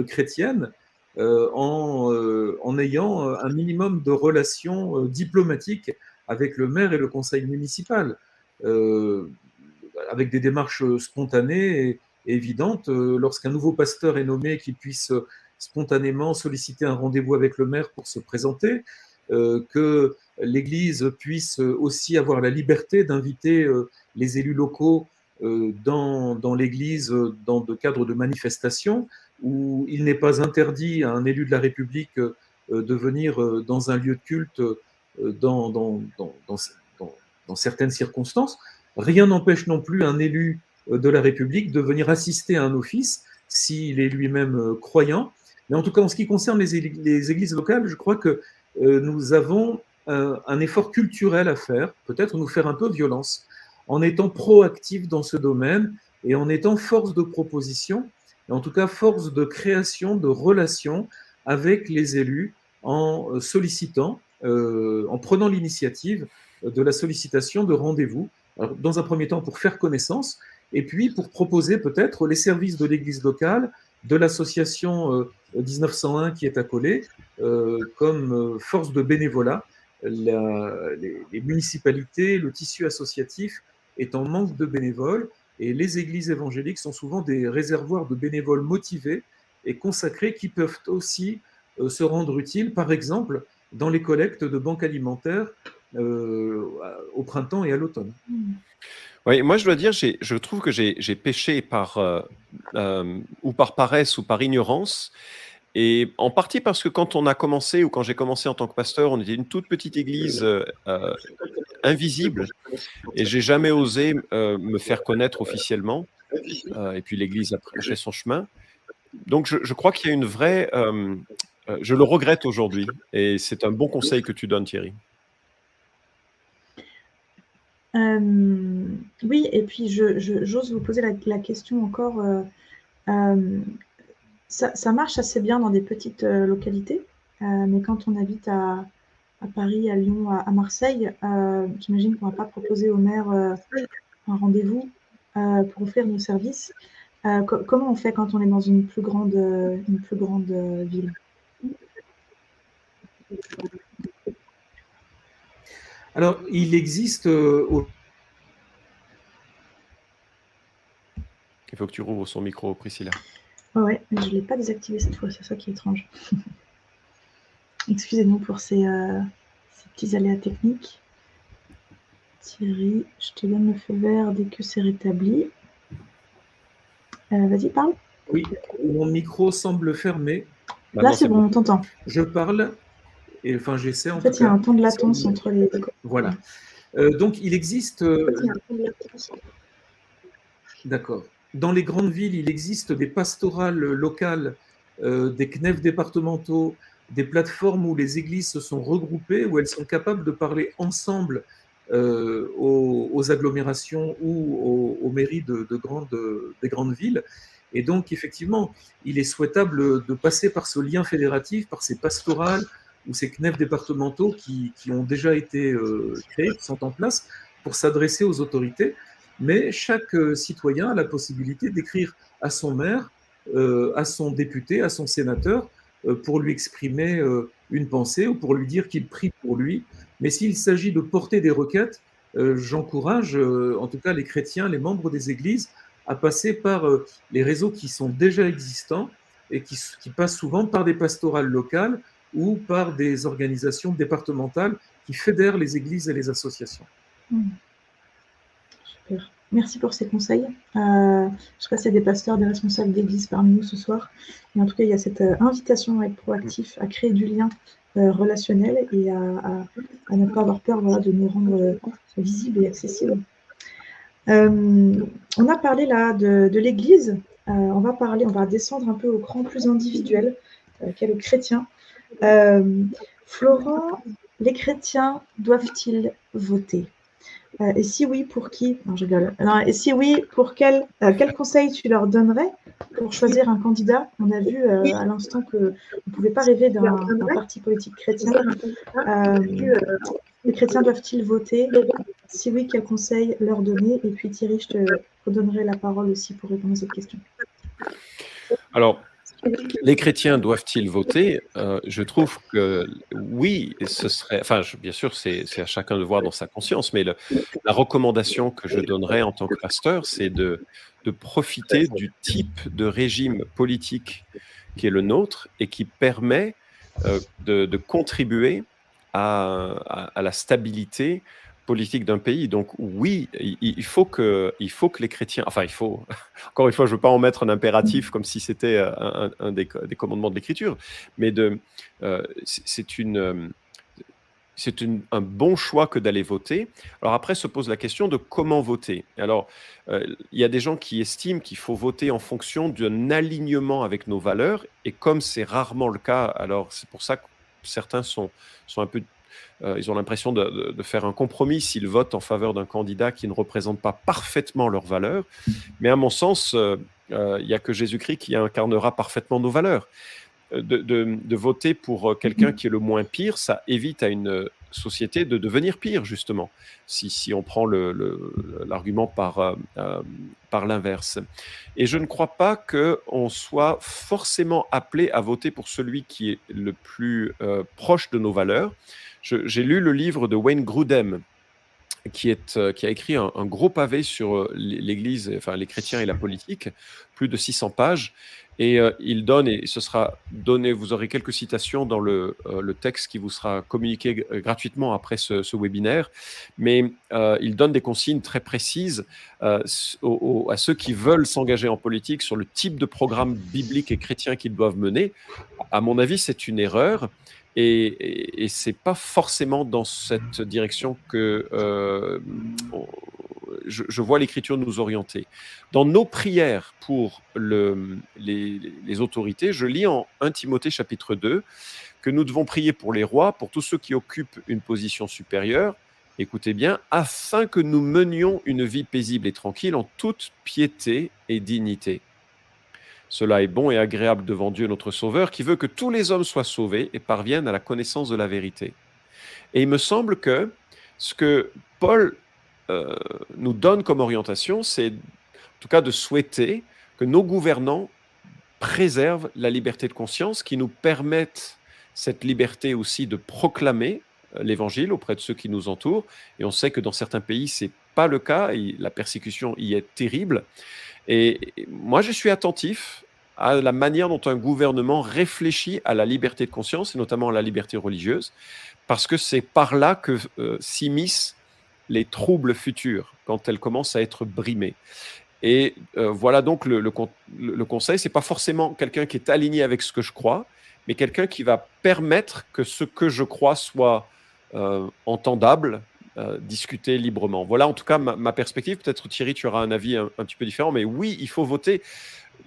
chrétienne, en, en, ayant un minimum de relations diplomatiques avec le maire et le conseil municipal, avec des démarches spontanées et, évidentes. Lorsqu'un nouveau pasteur est nommé, qu'il puisse spontanément solliciter un rendez-vous avec le maire pour se présenter, euh, que l'Église puisse aussi avoir la liberté d'inviter euh, les élus locaux euh, dans, dans l'Église dans le cadre de manifestations, où il n'est pas interdit à un élu de la République de venir dans un lieu de culte dans, dans, certaines circonstances. Rien n'empêche non plus un élu de la République de venir assister à un office s'il est lui-même croyant Mais en tout cas, en ce qui concerne les, églises locales, je crois que nous avons un effort culturel à faire, peut-être nous faire un peu violence, en étant proactifs dans ce domaine et en étant force de proposition, et en tout cas force de création de relations avec les élus en sollicitant, en prenant l'initiative de la sollicitation de rendez-vous, dans un premier temps pour faire connaissance, et puis pour proposer peut-être les services de l'Église locale, de l'association 1901 euh, qui est accolée, euh, comme euh, force de bénévolat. les, municipalités, le tissu associatif est en manque de bénévoles, et les églises évangéliques sont souvent des réservoirs de bénévoles motivés et consacrés qui peuvent aussi se rendre utiles, par exemple, dans les collectes de banques alimentaires au printemps et à l'automne. Mmh. Oui, moi je dois dire, je trouve que j'ai péché par, euh, euh, ou par paresse ou par ignorance. Et en partie parce que quand on a commencé, ou quand j'ai commencé en tant que pasteur, on était une toute petite église euh, invisible. Et j'ai jamais osé me faire connaître officiellement. et puis l'église a fait son chemin. Donc je, je crois qu'il y a une vraie... je le regrette aujourd'hui. Et c'est un bon conseil que tu donnes, Thierry. Euh, oui, et puis j'ose vous poser la, question encore. Euh, euh, ça, marche assez bien dans des petites localités, mais quand on habite à, Paris, à Lyon, à, Marseille, j'imagine qu'on ne va pas proposer au maire un rendez-vous pour offrir nos services. comment on fait quand on est dans une plus grande ville? Alors, il existe. Euh, il faut que tu rouvres son micro, Priscilla. Ouais, mais je ne l'ai pas désactivé cette fois, c'est ça qui est étrange. Excusez-nous pour ces, euh, ces, petits aléas techniques. Thierry, je te donne le feu vert dès que c'est rétabli. Euh, vas-y, parle. Oui, mon micro semble fermé. Là, c'est bon, on t'entend. Je parle et enfin, j'essaie en, fait, il y a un temps de latence entre les. Voilà. Euh, donc, il existe. Euh, D'accord. Dans les grandes villes, il existe des pastorales locales, euh, des CNEF départementaux, des plateformes où les églises se sont regroupées, où elles sont capables de parler ensemble aux, agglomérations ou aux, mairies de, grandes, des grandes villes. Et donc, effectivement, il est souhaitable de passer par ce lien fédératif, par ces pastorales, ou ces CNEF départementaux qui, ont déjà été euh, créés, qui sont en place pour s'adresser aux autorités. Mais chaque euh, citoyen a la possibilité d'écrire à son maire, euh, à son député, à son sénateur, pour lui exprimer une pensée ou pour lui dire qu'il prie pour lui. Mais s'il s'agit de porter des requêtes, j'encourage en tout cas les chrétiens, les membres des églises, à passer par les réseaux qui sont déjà existants et qui, qui passent souvent par des pastorales locales ou par des organisations départementales qui fédèrent les églises et les associations. Hmm. Super. Merci pour ces conseils. Euh, je s'il y a des pasteurs, des responsables d'église parmi nous ce soir. Mais en tout cas, il y a cette euh, invitation à être proactif, à créer du lien euh, relationnel et à, ne pas avoir peur de nous rendre visibles et accessibles. on a parlé là de, de l'Église. on va parler, on va descendre un peu au cran plus individuel, qu'est le chrétien. Euh, Florent, les chrétiens doivent-ils voter? Euh, Et si oui, pour qui? Non, je rigole. et si oui, pour quel, euh, quel conseil tu leur donnerais pour choisir un candidat? On a vu à l'instant que ne pouvait pas rêver d'un parti politique chrétien. les chrétiens doivent-ils voter? Si oui, quel conseil leur donner? Et puis Thierry, je te redonnerai la parole aussi pour répondre à cette question. Alors, les chrétiens doivent-ils voter? Euh, Je trouve que oui, ce serait. Bien sûr, c'est à chacun de voir dans sa conscience, mais la recommandation que je donnerais en tant que pasteur, c'est de, profiter du type de régime politique qui est le nôtre et qui permet euh, de, contribuer à, la stabilité politique d'un pays. Donc oui, il, faut que, il faut que les chrétiens, enfin il faut, encore une fois, je ne veux pas en mettre un impératif comme si c'était euh, un, des, commandements de l'Écriture, mais de, euh, c'est une, euh, c'est un bon choix que d'aller voter. Alors après se pose la question de comment voter. Alors, il y a des gens qui estiment qu'il faut voter en fonction d'un alignement avec nos valeurs, et comme c'est rarement le cas, alors c'est pour ça que certains sont, sont un peu... Euh, ils ont l'impression de, faire un compromis s'ils votent en faveur d'un candidat qui ne représente pas parfaitement leurs valeurs. Mais à mon sens, euh, il n'y a que Jésus-Christ qui incarnera parfaitement nos valeurs de, voter pour euh, quelqu'un qui est le moins pire, ça évite à une euh, société de devenir pire, justement, si, on prend l'argument euh, par l'inverse. Et je ne crois pas qu'on soit forcément appelé à voter pour celui qui est le plus proche de nos valeurs. J'ai lu le livre de Wayne Grudem, qui, qui a écrit un, gros pavé sur l'Église, enfin les chrétiens et la politique, plus de 600 pages. Et euh, il donne, et ce sera donné, vous aurez quelques citations dans le, euh, texte qui vous sera communiqué euh, gratuitement après ce webinaire, mais il donne des consignes très précises à ceux qui veulent s'engager en politique sur le type de programme biblique et chrétien qu'ils doivent mener. À mon avis, c'est une erreur. Et, et, et c'est pas forcément dans cette direction que je, vois l'Écriture nous orienter. Dans nos prières pour les, autorités, je lis en 1 Timothée chapitre 2 que nous devons prier pour les rois, pour tous ceux qui occupent une position supérieure, écoutez bien, afin que nous menions une vie paisible et tranquille en toute piété et dignité. Cela est bon et agréable devant Dieu notre Sauveur, qui veut que tous les hommes soient sauvés et parviennent à la connaissance de la vérité. Et il me semble que ce que Paul euh, nous donne comme orientation, c'est en tout cas de souhaiter que nos gouvernants préservent la liberté de conscience, qui nous permettent cette liberté aussi de proclamer euh, l'évangile auprès de ceux qui nous entourent. Et on sait que dans certains pays, c'est pas le cas. la persécution y est terrible. Et moi, je suis attentif à la manière dont un gouvernement réfléchit à la liberté de conscience, et notamment à la liberté religieuse, parce que c'est par là que euh, s'immisce les troubles futurs quand elles commencent à être brimées. Et euh, voilà donc le, le, le conseil, c'est pas forcément quelqu'un qui est aligné avec ce que je crois, mais quelqu'un qui va permettre que ce que je crois soit euh, entendable, euh, discuter librement. Voilà en tout cas ma, perspective. Peut-être Thierry, tu auras un avis un, petit peu différent, mais oui, il faut voter.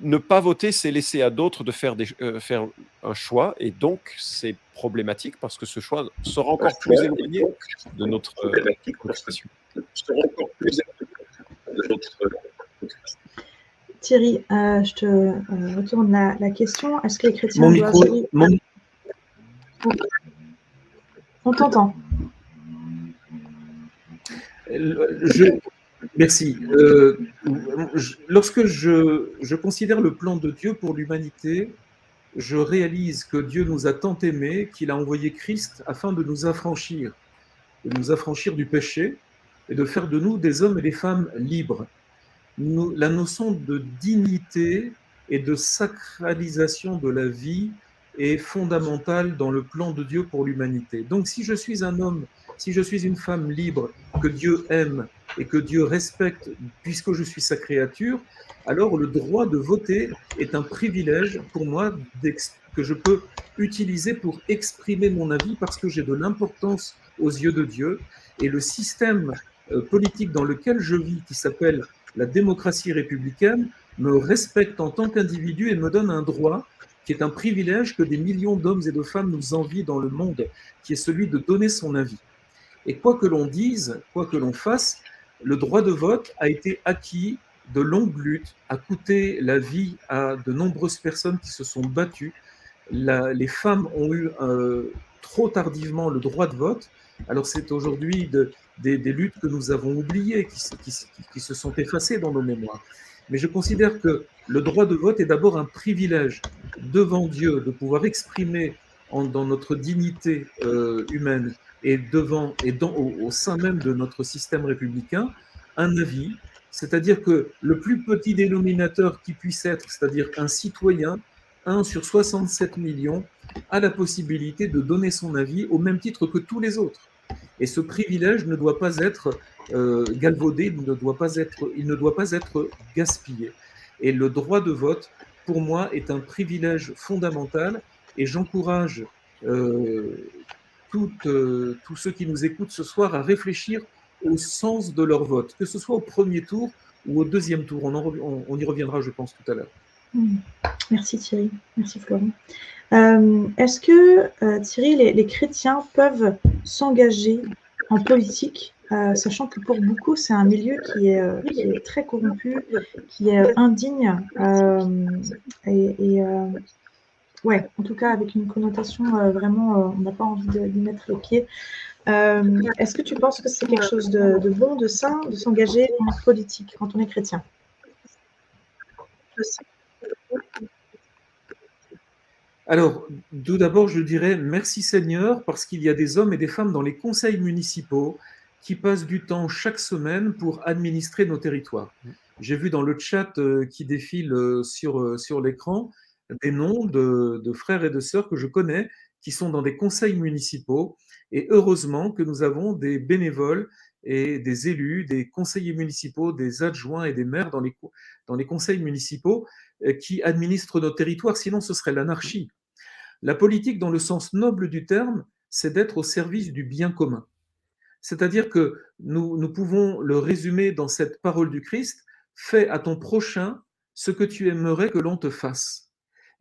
Ne pas voter, c'est laisser à d'autres de faire, des, faire un choix, et donc c'est problématique parce que ce choix sera encore plus éloigné de notre Thierry, euh, je te euh, retourne la, question. Est-ce que les chrétiens doivent... On t'entend. Je... Merci. Euh, lorsque je, je, considère le plan de Dieu pour l'humanité, je réalise que Dieu nous a tant aimés qu'il a envoyé Christ afin de nous affranchir, de nous affranchir du péché et de faire de nous des hommes et des femmes libres. La notion de dignité et de sacralisation de la vie est fondamentale dans le plan de Dieu pour l'humanité. Donc si je suis un homme, si je suis une femme libre, que Dieu aime et que Dieu respecte puisque je suis sa créature, alors le droit de voter est un privilège pour moi que je peux utiliser pour exprimer mon avis parce que j'ai de l'importance aux yeux de Dieu. Et le système euh, politique dans lequel je vis, qui s'appelle la démocratie républicaine, me respecte en tant qu'individu et me donne un droit qui est un privilège que des millions d'hommes et de femmes nous envient dans le monde, qui est celui de donner son avis. Et quoi que l'on dise, quoi que l'on fasse, le droit de vote a été acquis de longues luttes, a coûté la vie à de nombreuses personnes qui se sont battues. les femmes ont eu euh, trop tardivement le droit de vote. Alors c'est aujourd'hui des, luttes que nous avons oubliées, qui, se sont effacées dans nos mémoires. Mais je considère que le droit de vote est d'abord un privilège devant Dieu de pouvoir exprimer dans notre dignité euh, humaine et devant et dans, au, sein même de notre système républicain un avis, c'est-à-dire que le plus petit dénominateur qui puisse être, c'est-à-dire un citoyen, 1 sur 67 millions, a la possibilité de donner son avis au même titre que tous les autres. Et ce privilège ne doit pas être euh, galvaudé, ne, doit pas être, il ne doit pas être gaspillé. Et le droit de vote, pour moi, est un privilège fondamental et j'encourage euh, tous ceux qui nous écoutent ce soir à réfléchir au sens de leur vote, que ce soit au premier tour ou au deuxième tour. On, y reviendra, je pense, tout à l'heure. Hmm. Merci Thierry, merci Florent. Euh, est-ce que euh, Thierry, les, chrétiens peuvent s'engager en politique, euh, sachant que pour beaucoup, c'est un milieu qui est, très corrompu, qui est indigne, et ouais, en tout cas avec une connotation vraiment, on n'a pas envie d'y mettre les pieds. Est-ce que tu penses que c'est quelque chose de, bon, de sain, de s'engager en politique quand on est chrétien? Alors, tout d'abord, je dirais merci Seigneur parce qu'il y a des hommes et des femmes dans les conseils municipaux qui passent du temps chaque semaine pour administrer nos territoires. J'ai vu dans le chat euh, qui défile euh, sur, euh, sur l'écran des noms de, frères et de sœurs que je connais qui sont dans des conseils municipaux. Et heureusement que nous avons des bénévoles et des élus, des conseillers municipaux, des adjoints et des maires dans les, dans les conseils municipaux euh, qui administrent nos territoires, sinon ce serait l'anarchie. La politique, dans le sens noble du terme, c'est d'être au service du bien commun. C'est-à-dire que nous, nous pouvons le résumer dans cette parole du Christ, fais à ton prochain ce que tu aimerais que l'on te fasse.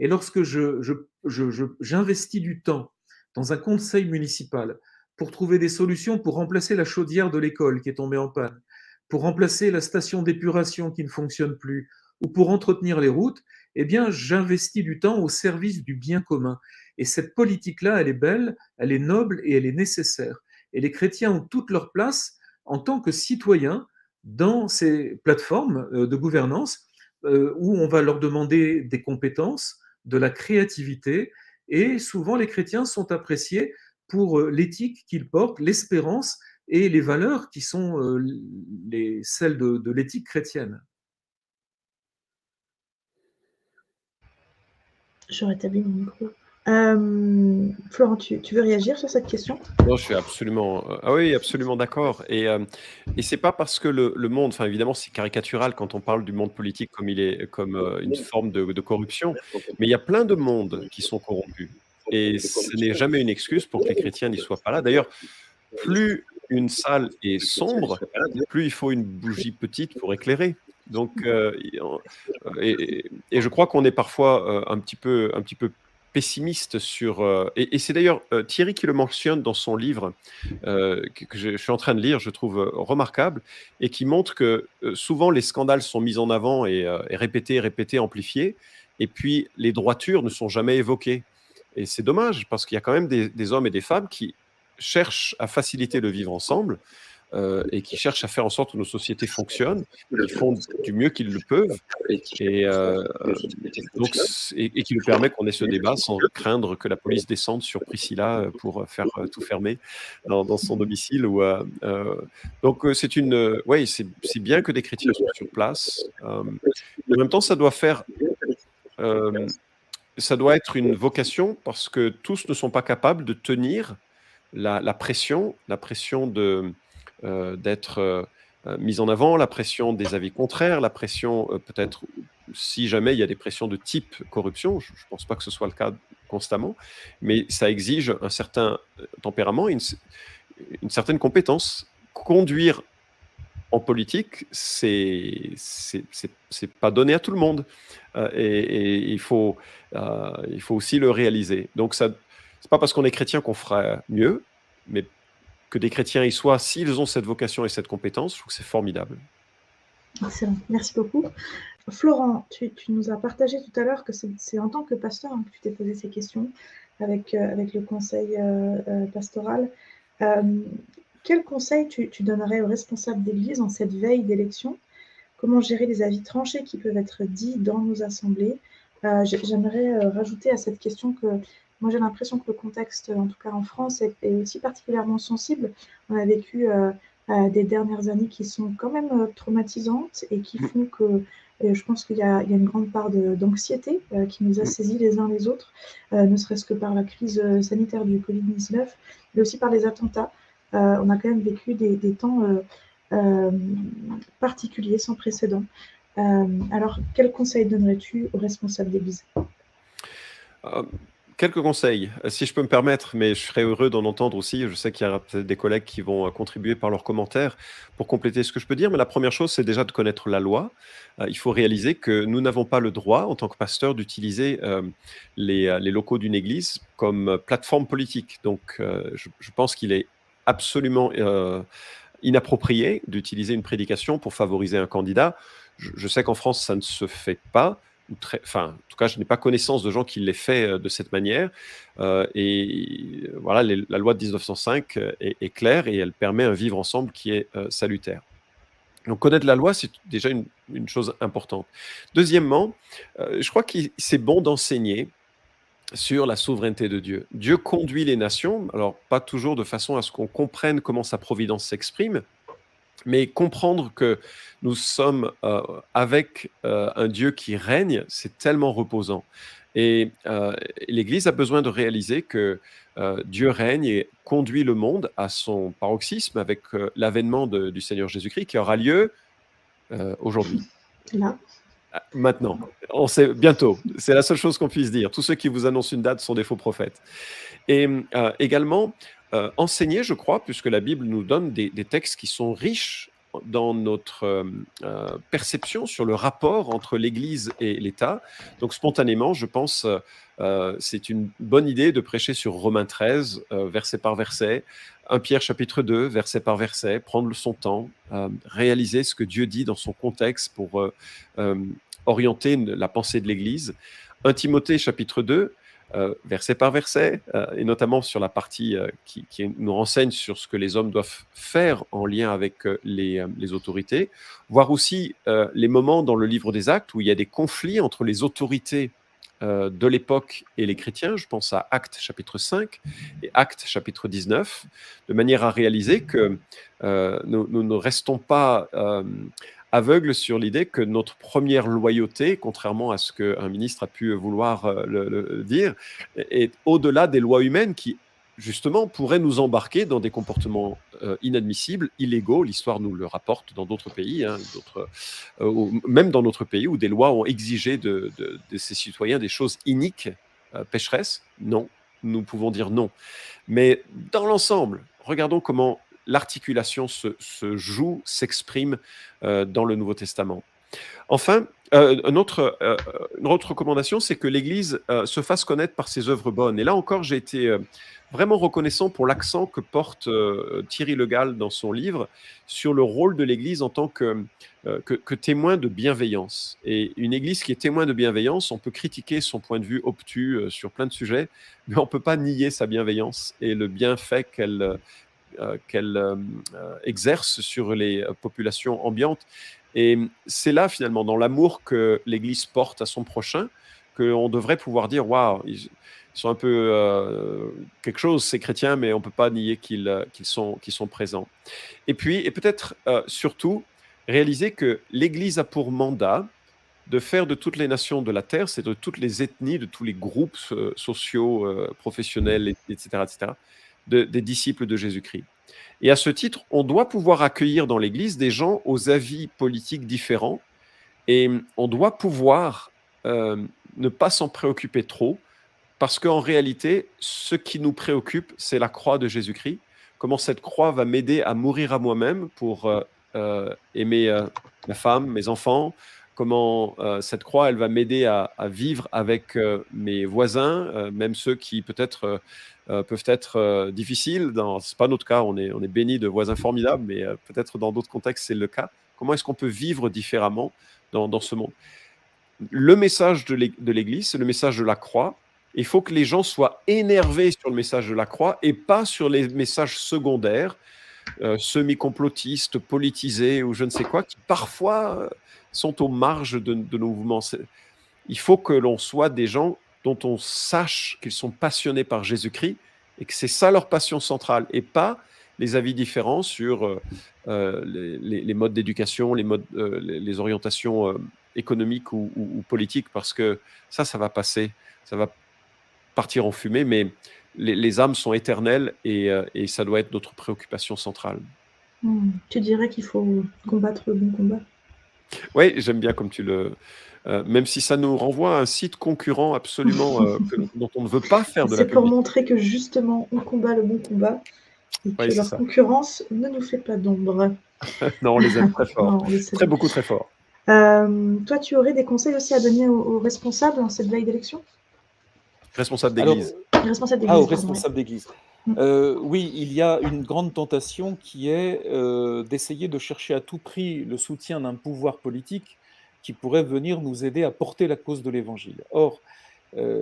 Et lorsque j'investis je, je, du temps dans un conseil municipal pour trouver des solutions pour remplacer la chaudière de l'école qui est tombée en panne, pour remplacer la station d'épuration qui ne fonctionne plus, ou pour entretenir les routes, eh bien, j'investis du temps au service du bien commun. Et cette politique-là, elle est belle, elle est noble et elle est nécessaire. Et les chrétiens ont toute leur place en tant que citoyens dans ces plateformes euh, de gouvernance euh, où on va leur demander des compétences, de la créativité, et souvent les chrétiens sont appréciés pour euh, l'éthique qu'ils portent, l'espérance et les valeurs qui sont les, celles de l'éthique chrétienne. Je rétablis mon micro. Euh, Florent, tu, veux réagir sur cette question? Non, je suis absolument, euh, ah oui, absolument d'accord. Et, euh, et c'est pas parce que le, monde, enfin évidemment, c'est caricatural quand on parle du monde politique comme il est, comme une forme de, corruption, mais il y a plein de mondes qui sont corrompus. Et ce n'est jamais une excuse pour que les chrétiens n'y soient pas là. D'ailleurs, plus une salle est sombre, plus il faut une bougie petite pour éclairer. Donc, euh, et, je crois qu'on est parfois euh, un petit peu, un petit peu pessimiste sur. Euh, et, c'est d'ailleurs Thierry qui le mentionne dans son livre que, je, suis en train de lire, je trouve remarquable, et qui montre que souvent les scandales sont mis en avant et, répétés, répétés, amplifiés, et puis les droitures ne sont jamais évoquées. Et c'est dommage parce qu'il y a quand même des, hommes et des femmes qui cherchent à faciliter le vivre ensemble. Euh, et qui cherchent à faire en sorte que nos sociétés fonctionnent, ils font du mieux qu'ils le peuvent, et, euh, donc, et, qui nous permet qu'on ait ce débat sans craindre que la police descende sur Priscilla pour faire tout fermer dans, son domicile. Donc c'est une, ouais, c'est bien que des chrétiens soient sur place. en même temps, ça doit faire ça doit être une vocation parce que tous ne sont pas capables de tenir la, la pression, la pression de, euh, d'être euh, euh, mise en avant, la pression des avis contraires, la pression peut-être si jamais il y a des pressions de type corruption, je ne pense pas que ce soit le cas constamment, mais ça exige un certain tempérament, une, une certaine compétence. Conduire en politique, c'est c'est pas donné à tout le monde, et, il faut il faut aussi le réaliser. Donc ça, c'est pas parce qu'on est chrétien qu'on fera mieux, mais que des chrétiens y soient, s'ils ont cette vocation et cette compétence, je trouve que c'est formidable. Excellent, merci beaucoup. Florent, tu, nous as partagé tout à l'heure que c'est en tant que pasteur hein, que tu t'es posé ces questions avec, euh, avec le conseil euh, euh, pastoral. quel conseil tu, donnerais aux responsables d'Église en cette veille d'élection? Comment gérer les avis tranchés qui peuvent être dits dans nos assemblées? J'aimerais rajouter à cette question que moi, j'ai l'impression que le contexte, en tout cas en France, est, aussi particulièrement sensible. On a vécu euh, euh, des dernières années qui sont quand même euh, traumatisantes et qui font que je pense qu'il y, a une grande part d'anxiété qui nous a saisis les uns les autres, ne serait-ce que par la crise sanitaire du Covid-19, mais aussi par les attentats. on a quand même vécu des, des temps particuliers, sans précédent. alors, quel conseil donnerais-tu aux responsables d'Église? Quelques conseils, euh, si je peux me permettre, mais je serais heureux d'en entendre aussi. Je sais qu'il y a peut-être des collègues qui vont contribuer par leurs commentaires pour compléter ce que je peux dire. Mais la première chose, c'est déjà de connaître la loi. il faut réaliser que nous n'avons pas le droit, en tant que pasteur, d'utiliser les, locaux d'une église comme plateforme politique. Donc, je, pense qu'il est absolument inapproprié d'utiliser une prédication pour favoriser un candidat. Je, sais qu'en France, ça ne se fait pas. En tout cas, je n'ai pas connaissance de gens qui l'aient fait euh, de cette manière. Euh, et voilà, la loi de 1905 euh, est, claire et elle permet un vivre ensemble qui est salutaire. Donc connaître la loi, c'est déjà une, une, chose importante. Deuxièmement, je crois que c'est bon d'enseigner sur la souveraineté de Dieu. Dieu conduit les nations, alors pas toujours de façon à ce qu'on comprenne comment sa providence s'exprime, mais comprendre que nous sommes euh, avec euh, un Dieu qui règne, c'est tellement reposant. Et euh, l'Église a besoin de réaliser que Dieu règne et conduit le monde à son paroxysme avec l'avènement du Seigneur Jésus-Christ qui aura lieu aujourd'hui. Là. Maintenant, on sait bientôt. C'est la seule chose qu'on puisse dire. Tous ceux qui vous annoncent une date sont des faux prophètes. Et également, euh, enseigner, je crois, puisque la Bible nous donne des, textes qui sont riches dans notre euh, perception sur le rapport entre l'Église et l'État. Donc spontanément, je pense, c'est une bonne idée de prêcher sur Romains 13, verset par verset, 1 Pierre chapitre 2, verset par verset, prendre son temps, réaliser ce que Dieu dit dans son contexte pour orienter la pensée de l'Église. 1 Timothée chapitre 2, euh, verset par verset, euh, et notamment sur la partie euh, qui, nous renseigne sur ce que les hommes doivent faire en lien avec les, autorités, voir aussi les moments dans le livre des actes où il y a des conflits entre les autorités de l'époque et les chrétiens. Je pense à Actes chapitre 5 et Actes chapitre 19, de manière à réaliser que nous, ne restons pas aveugle sur l'idée que notre première loyauté, contrairement à ce qu'un ministre a pu vouloir euh, dire, est au-delà des lois humaines qui, justement, pourraient nous embarquer dans des comportements euh, inadmissibles, illégaux. L'histoire nous le rapporte dans d'autres pays, hein, euh, même dans notre pays, où des lois ont exigé de, de, ces citoyens des choses iniques, pécheresses. Non, nous pouvons dire non. Mais dans l'ensemble, regardons comment l'articulation se, joue, s'exprime euh, dans le Nouveau Testament. Enfin, euh, une, autre, euh, une, autre, recommandation, c'est que l'Église se fasse connaître par ses œuvres bonnes. Et là encore, j'ai été vraiment reconnaissant pour l'accent que porte Thierry Le Gall dans son livre sur le rôle de l'Église en tant que, que, témoin de bienveillance. Et une Église qui est témoin de bienveillance, on peut critiquer son point de vue obtus sur plein de sujets, mais on ne peut pas nier sa bienveillance et le bienfait qu'elle qu'elle euh, euh, exerce sur les populations ambiantes. Et c'est là, finalement, dans l'amour que l'Église porte à son prochain, qu'on devrait pouvoir dire waouh, ils sont un peu quelque chose, ces chrétiens, mais on ne peut pas nier qu'ils sont, sont présents. Et puis, et peut-être surtout, réaliser que l'Église a pour mandat de faire de toutes les nations de la terre, c'est de toutes les ethnies, de tous les groupes sociaux, professionnels, etc., etc., des disciples de Jésus-Christ. Et à ce titre, on doit pouvoir accueillir dans l'Église des gens aux avis politiques différents et on doit pouvoir euh, ne pas s'en préoccuper trop parce qu'en réalité, ce qui nous préoccupe, c'est la croix de Jésus-Christ. Comment cette croix va m'aider à mourir à moi-même pour euh, euh, aimer ma femme, mes enfants, comment cette croix, elle va m'aider à, vivre avec mes voisins, même ceux qui peut-être euh, peuvent être euh, difficiles. Ce n'est pas notre cas, on est, on est béni de voisins formidables, mais euh, peut-être dans d'autres contextes, c'est le cas. Comment est-ce qu'on peut vivre différemment dans, dans ce monde? Le message de l'Église, c'est le message de la croix. Il faut que les gens soient énervés sur le message de la croix et pas sur les messages secondaires, semi-complotistes, politisés ou je ne sais quoi, qui parfois sont aux marges de, nos mouvements. Il faut que l'on soit des gens dont on sache qu'ils sont passionnés par Jésus-Christ et que c'est ça leur passion centrale et pas les avis différents sur euh, euh, les, modes d'éducation, les, euh, les, orientations économiques ou, politiques, parce que ça, ça va passer, ça va partir en fumée, mais les, âmes sont éternelles et, ça doit être notre préoccupation centrale. Hmm. Tu dirais qu'il faut combattre le bon combat? Oui, j'aime bien comme tu le. Euh, même si ça nous renvoie à un site concurrent absolument euh, dont on ne veut pas faire de la C'est pour montrer que justement on combat le bon combat et que leur concurrence ne nous fait pas d'ombre. non, on les aime très fort. très beaucoup très fort. Euh, toi, tu aurais des conseils aussi à donner aux, responsables en cette veille d'élection? Responsable d'église. Responsable d'église. Ah, d'église. Euh, oui, il y a une grande tentation qui est euh, d'essayer de chercher à tout prix le soutien d'un pouvoir politique qui pourrait venir nous aider à porter la cause de l'Évangile. Or,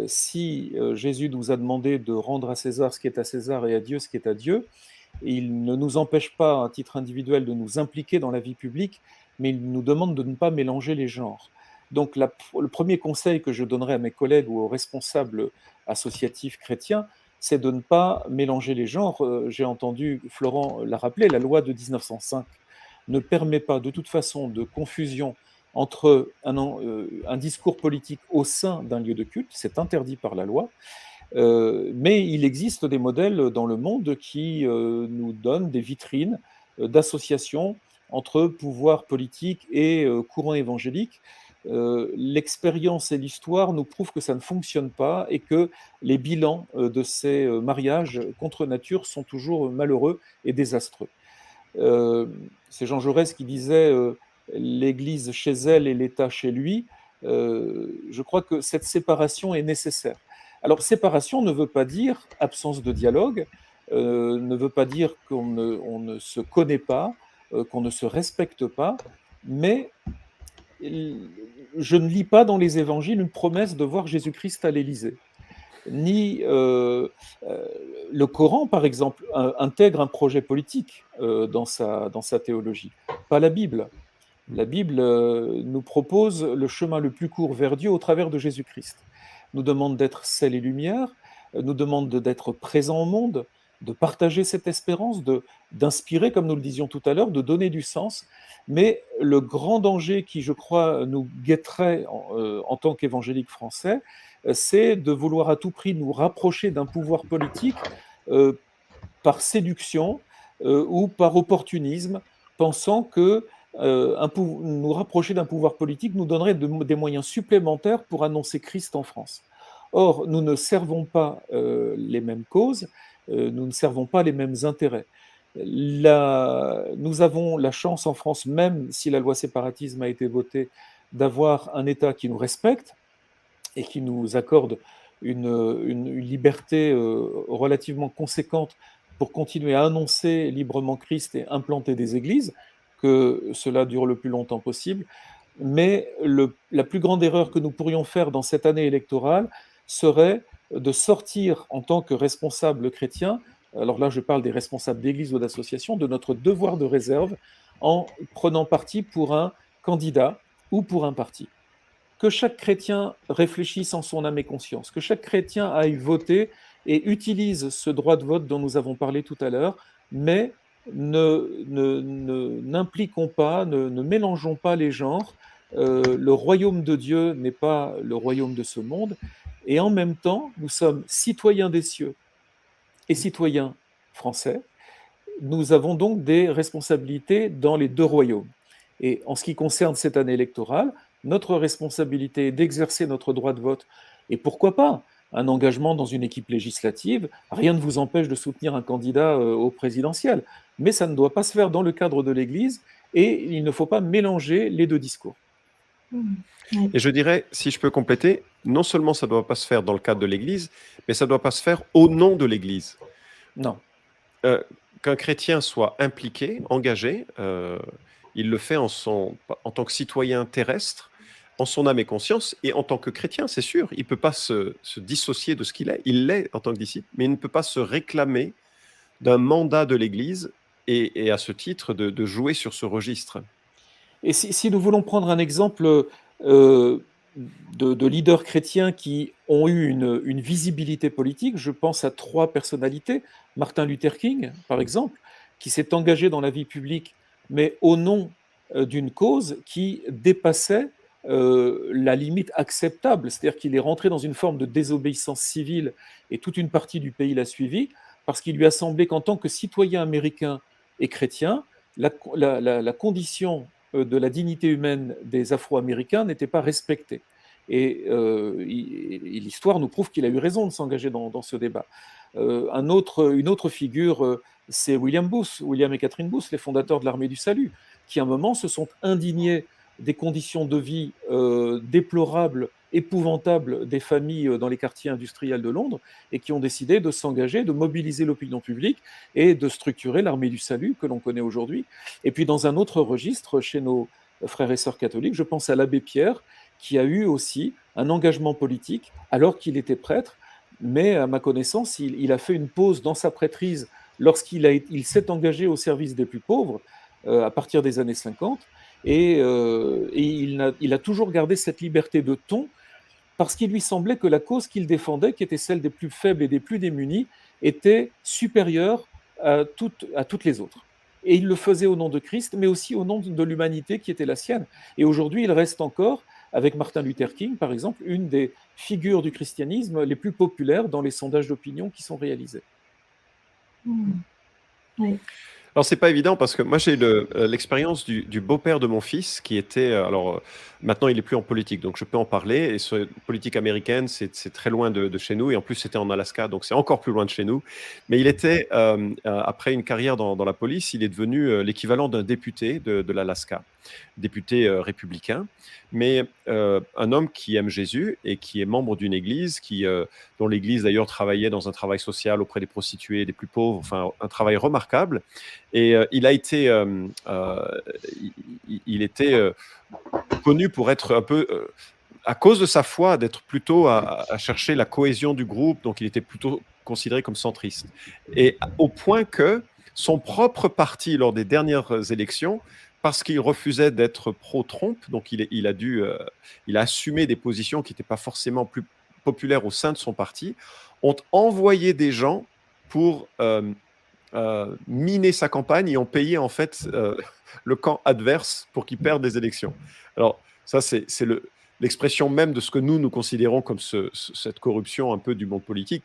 si Jésus nous a demandé de rendre à César ce qui est à César et à Dieu ce qui est à Dieu, il ne nous empêche pas, à titre individuel, de nous impliquer dans la vie publique, mais il nous demande de ne pas mélanger les genres. Donc le premier conseil que je donnerai à mes collègues ou aux responsables associatifs chrétiens, c'est de ne pas mélanger les genres. Euh, j'ai entendu Florent l'a rappelé, la loi de 1905 ne permet pas de toute façon de confusion entre un, euh, un discours politique au sein d'un lieu de culte, c'est interdit par la loi, euh, mais il existe des modèles dans le monde qui nous donnent des vitrines d'associations entre pouvoir politique et courant évangélique. Euh, l'expérience et l'histoire nous prouvent que ça ne fonctionne pas et que les bilans euh, de ces mariages contre nature sont toujours malheureux et désastreux. C'est Jean Jaurès qui disait l'Église chez elle et l'État chez lui. je crois que cette séparation est nécessaire. Alors, séparation ne veut pas dire absence de dialogue, ne veut pas dire qu'on ne, se connaît pas, euh, qu'on ne se respecte pas, mais je ne lis pas dans les évangiles une promesse de voir Jésus-Christ à l'Élysée. Ni euh, euh, le Coran, par exemple, intègre un projet politique dans, sa, dans sa théologie, pas la Bible. La Bible nous propose le chemin le plus court vers Dieu au travers de Jésus-Christ. Nous demande d'être sel et lumière, nous demande d'être présent au monde, de partager cette espérance, de d'inspirer, comme nous le disions tout à l'heure, de donner du sens. Mais le grand danger qui, je crois, nous guetterait en, euh, tant qu'évangélique français, euh, c'est de vouloir à tout prix nous rapprocher d'un pouvoir politique euh, par séduction ou par opportunisme, pensant que nous rapprocher d'un pouvoir politique nous donnerait des moyens supplémentaires pour annoncer Christ en France. Or, nous ne servons pas les mêmes causes, nous ne servons pas les mêmes intérêts. nous avons la chance en France, même si la loi séparatisme a été votée, d'avoir un État qui nous respecte et qui nous accorde une, liberté euh, relativement conséquente pour continuer à annoncer librement Christ et implanter des églises, que cela dure le plus longtemps possible. Mais la plus grande erreur que nous pourrions faire dans cette année électorale serait de sortir en tant que responsable chrétien, alors là je parle des responsables d'église ou d'association, de notre devoir de réserve en prenant parti pour un candidat ou pour un parti. Que chaque chrétien réfléchisse en son âme et conscience, que chaque chrétien aille voter et utilise ce droit de vote dont nous avons parlé tout à l'heure, mais n'impliquons ne, pas, ne, mélangeons pas les genres. Euh, le royaume de Dieu n'est pas le royaume de ce monde, et en même temps, nous sommes citoyens des cieux et citoyens français. Nous avons donc des responsabilités dans les deux royaumes. Et en ce qui concerne cette année électorale, notre responsabilité est d'exercer notre droit de vote. Et pourquoi pas un engagement dans une équipe législative? Rien ne vous empêche de soutenir un candidat euh, au présidentiel. Mais ça ne doit pas se faire dans le cadre de l'Église et il ne faut pas mélanger les deux discours. Mmh. Et je dirais, si je peux compléter, non seulement ça ne doit pas se faire dans le cadre de l'Église, mais ça ne doit pas se faire au nom de l'Église. Non. Euh, qu'un chrétien soit impliqué, engagé, euh, il le fait en, son, en tant que citoyen terrestre, en son âme et conscience, et en tant que chrétien, c'est sûr. Il ne peut pas se, dissocier de ce qu'il est. Il l'est en tant que disciple, mais il ne peut pas se réclamer d'un mandat de l'Église et, à ce titre de, jouer sur ce registre. Et si, nous voulons prendre un exemple euh, de, leaders chrétiens qui ont eu une, visibilité politique. Je pense à trois personnalités. Martin Luther King, par exemple, qui s'est engagé dans la vie publique, mais au nom euh, d'une cause qui dépassait euh, la limite acceptable. C'est-à-dire qu'il est rentré dans une forme de désobéissance civile et toute une partie du pays l'a suivi, parce qu'il lui a semblé qu'en tant que citoyen américain et chrétien, la condition de la dignité humaine des Afro-Américains n'était pas respecté. Et, l'histoire nous prouve qu'il a eu raison de s'engager dans, ce débat. autre, une autre figure, c'est William Booth, William et Catherine Booth, les fondateurs de l'armée du salut, qui à un moment se sont indignés des conditions de vie déplorables épouvantables des familles euh, dans les quartiers industriels de Londres et qui ont décidé de s'engager, de mobiliser l'opinion publique et de structurer l'armée du salut que l'on connaît aujourd'hui. Et puis dans un autre registre, chez nos frères et sœurs catholiques, je pense à l'abbé Pierre, qui a eu aussi un engagement politique alors qu'il était prêtre, mais à ma connaissance, il, a fait une pause dans sa prêtrise lorsqu'il il s'est engagé au service des plus pauvres euh, à partir des années 50, et, euh, il, a, toujours gardé cette liberté de ton parce qu'il lui semblait que la cause qu'il défendait, qui était celle des plus faibles et des plus démunis, était supérieure à toutes, les autres. Et il le faisait au nom de Christ, mais aussi au nom de l'humanité qui était la sienne. Et aujourd'hui, il reste encore, avec Martin Luther King, par exemple, une des figures du christianisme les plus populaires dans les sondages d'opinion qui sont réalisés. Mmh. Oui. Alors c'est pas évident parce que moi j'ai euh, l'expérience du, beau-père de mon fils qui était euh, alors euh, maintenant il est plus en politique donc je peux en parler. Et sur politique américaine c'est très loin de, chez nous. Et en plus c'était en Alaska donc c'est encore plus loin de chez nous. Mais il était après une carrière dans, la police il est devenu l'équivalent d'un député de, de l'Alaska. Député républicain. Mais un homme qui aime Jésus et qui est membre d'une église qui dont l'église d'ailleurs travaillait dans un travail social auprès des prostituées des plus pauvres enfin un travail remarquable et euh, il a été, euh, euh, il, était connu pour être un peu à cause de sa foi, d'être plutôt à, chercher la cohésion du groupe, donc il était plutôt considéré comme centriste. Et au point que son propre parti, lors des dernières élections, parce qu'il refusait d'être pro-Trump, donc il, a dû, il a assumé des positions qui n'étaient pas forcément plus populaires au sein de son parti, ont envoyé des gens pour miner sa campagne et ont payé en fait euh, le camp adverse pour qu'il perde des élections. Alors ça, c'est l'expression même de ce que nous, nous considérons comme cette corruption un peu du monde politique.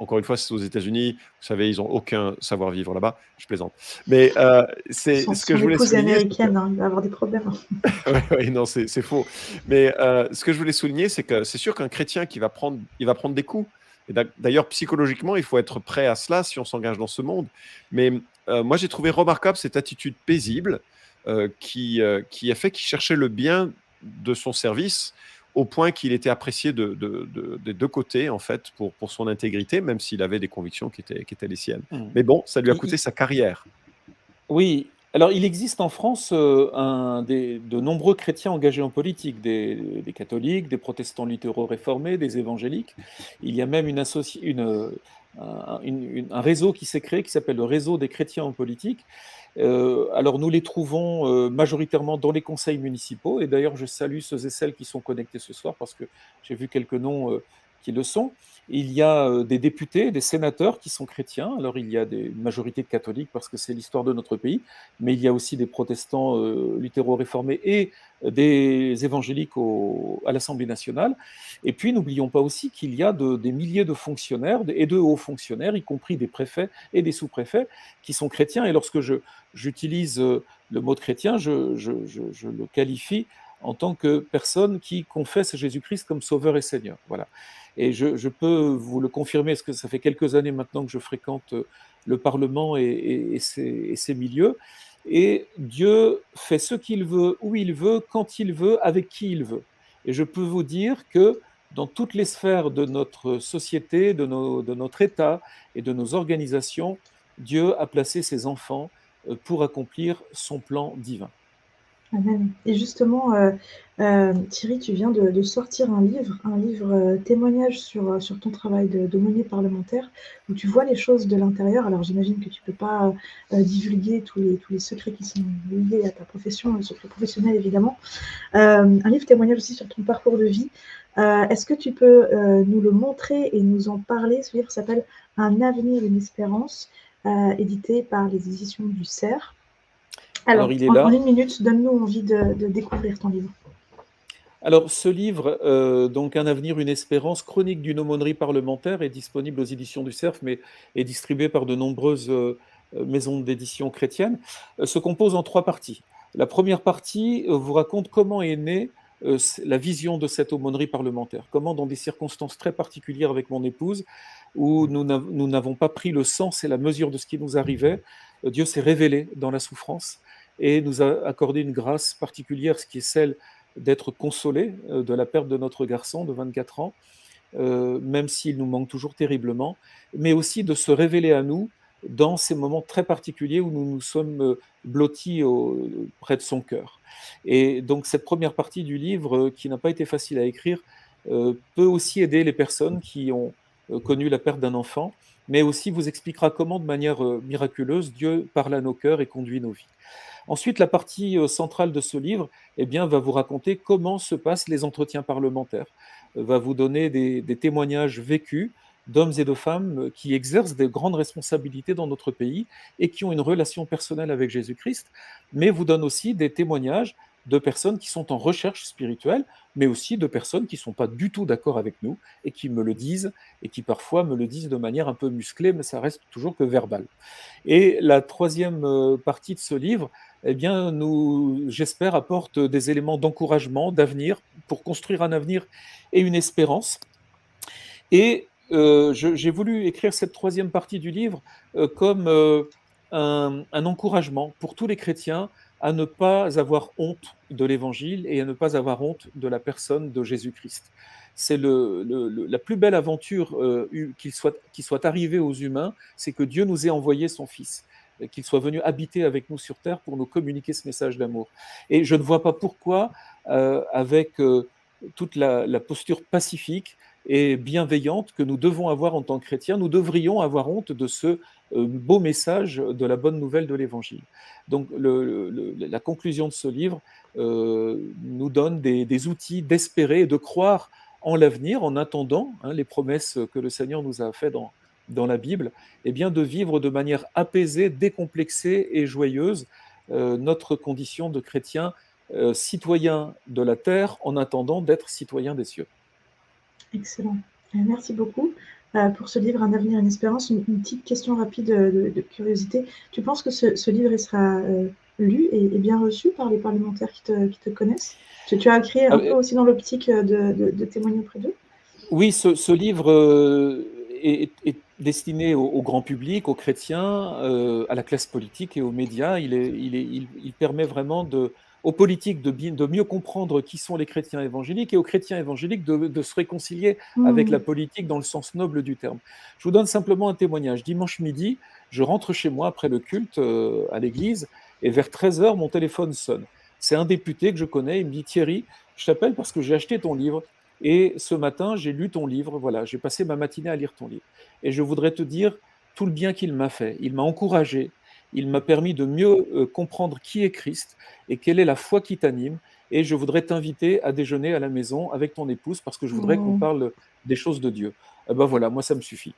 Encore une fois, c'est aux États-Unis. Vous savez, ils n'ont aucun savoir-vivre là-bas. Je plaisante. Mais euh, c'est ce que je voulais souligner. américaine, hein, il va avoir des problèmes. oui, ouais, non, c'est faux. Mais ce que je voulais souligner, c'est que c'est sûr qu'un chrétien qui va prendre, il va prendre des coups. D'ailleurs, psychologiquement, il faut être prêt à cela si on s'engage dans ce monde. Mais euh, moi, j'ai trouvé remarquable cette attitude paisible euh, qui, euh, qui a fait qu'il cherchait le bien de son service au point qu'il était apprécié de, des deux côtés, en fait, pour, pour son intégrité, même s'il avait des convictions qui étaient, qui étaient les siennes. Mmh. Mais bon, ça lui a coûté sa carrière. Oui, alors, il existe en France euh, de nombreux chrétiens engagés en politique, des, catholiques, des protestants littéraux réformés, des évangéliques. Il y a même une, un, réseau qui s'est créé qui s'appelle le réseau des chrétiens en politique. Euh, alors, nous les trouvons euh, majoritairement dans les conseils municipaux. Et d'ailleurs, je salue ceux et celles qui sont connectés ce soir parce que j'ai vu quelques noms qui le sont. Il y a euh, des députés, des sénateurs qui sont chrétiens. Alors il y a des majorités de catholiques parce que c'est l'histoire de notre pays, mais il y a aussi des protestants euh, littéraux-réformés et des évangéliques à l'Assemblée nationale. Et puis n'oublions pas aussi qu'il y a des milliers de fonctionnaires et de hauts fonctionnaires, y compris des préfets et des sous-préfets, qui sont chrétiens. Et lorsque j'utilise euh, le mot de chrétien, je, je le qualifie en tant que personne qui confesse Jésus-Christ comme Sauveur et Seigneur. Voilà. Et je, peux vous le confirmer, parce que ça fait quelques années maintenant que je fréquente euh, le Parlement et, ses, milieux. Et Dieu fait ce qu'il veut, où il veut, quand il veut, avec qui il veut. Et je peux vous dire que dans toutes les sphères de notre société, de, notre État et de nos organisations, Dieu a placé ses enfants euh, pour accomplir son plan divin. Et justement, euh, euh, Thierry, tu viens de, sortir un livre, un livre euh, témoignage sur, sur ton travail d'aumônier parlementaire, où tu vois les choses de l'intérieur. Alors j'imagine que tu ne peux pas divulguer tous les, tous les secrets qui sont liés à ta profession, secrets professionnels évidemment. un livre témoignage aussi sur ton parcours de vie. Est-ce que tu peux nous le montrer et nous en parler? Ce livre s'appelle Un avenir, une espérance, édité par les éditions du CERF. Alors, il est en, là. En une minute, donne-nous envie de, découvrir ton livre. Alors, ce livre, euh, donc Un avenir, une espérance, chronique d'une aumônerie parlementaire, est disponible aux éditions du CERF, mais est distribué par de nombreuses euh, maisons d'édition chrétiennes, euh, se compose en trois parties. La première partie vous raconte comment est née la vision de cette aumônerie parlementaire, comment dans des circonstances très particulières avec mon épouse, où nous n'avons pas pris le sens et la mesure de ce qui nous arrivait, Dieu s'est révélé dans la souffrance et nous a accordé une grâce particulière, ce qui est celle d'être consolé de la perte de notre garçon de 24 ans, même s'il nous manque toujours terriblement, mais aussi de se révéler à nous dans ces moments très particuliers où nous nous sommes blottis près de son cœur. Et donc cette première partie du livre, qui n'a pas été facile à écrire, peut aussi aider les personnes qui ont connu la perte d'un enfant, mais aussi vous expliquera comment, de manière miraculeuse, Dieu parle à nos cœurs et conduit nos vies. Ensuite, la partie centrale de ce livre eh bien, va vous raconter comment se passent les entretiens parlementaires, va vous donner des, des témoignages vécus d'hommes et de femmes qui exercent de grandes responsabilités dans notre pays et qui ont une relation personnelle avec Jésus-Christ, mais vous donne aussi des témoignages de personnes qui sont en recherche spirituelle, mais aussi de personnes qui ne sont pas du tout d'accord avec nous et qui me le disent, et qui parfois me le disent de manière un peu musclée, mais ça reste toujours que verbal. Et la troisième euh, partie de ce livre, eh bien, nous, j'espère, apporte des éléments d'encouragement, d'avenir, pour construire un avenir et une espérance. Et euh, j'ai voulu écrire cette troisième partie du livre euh, comme euh, un, encouragement pour tous les chrétiens à ne pas avoir honte de l'Évangile et à ne pas avoir honte de la personne de Jésus-Christ. C'est la plus belle aventure qui soit arrivée aux humains, c'est que Dieu nous ait envoyé son Fils, qu'il soit venu habiter avec nous sur terre pour nous communiquer ce message d'amour. Et je ne vois pas pourquoi, avec toute la, posture pacifique, et bienveillante que nous devons avoir en tant que chrétiens. Nous devrions avoir honte de ce euh, beau message de la bonne nouvelle de l'Évangile. Donc la conclusion de ce livre euh, nous donne des, outils d'espérer et de croire en l'avenir en attendant hein, les promesses que le Seigneur nous a faites dans, dans la Bible, et bien de vivre de manière apaisée, décomplexée et joyeuse euh, notre condition de chrétien citoyen de la terre en attendant d'être citoyen des cieux. Excellent. Euh, merci beaucoup euh, pour ce livre Un avenir, une espérance. Une, petite question rapide de, curiosité. Tu penses que ce, livre sera euh, lu et, bien reçu par les parlementaires qui te, connaissent? Tu, tu, as écrit un ah, peu aussi dans l'optique de, témoigner auprès d'eux? Oui, ce, livre est, destiné au, grand public, aux chrétiens, à la classe politique et aux médias. Il, il permet vraiment de, aux politiques de, de, mieux comprendre qui sont les chrétiens évangéliques et aux chrétiens évangéliques de, se réconcilier avec mmh. la politique dans le sens noble du terme. Je vous donne simplement un témoignage. Dimanche midi, je rentre chez moi après le culte euh, à l'église et vers 13h, mon téléphone sonne. C'est un député que je connais, il me dit Thierry, je t'appelle parce que j'ai acheté ton livre et ce matin, j'ai lu ton livre, voilà, j'ai passé ma matinée à lire ton livre. Et je voudrais te dire tout le bien qu'il m'a fait. Il m'a encouragé, il m'a permis de mieux euh, comprendre qui est Christ et quelle est la foi qui t'anime. Et je voudrais t'inviter à déjeuner à la maison avec ton épouse parce que je voudrais qu'on mmh. parle des choses de Dieu. Eh ben voilà, moi ça me suffit.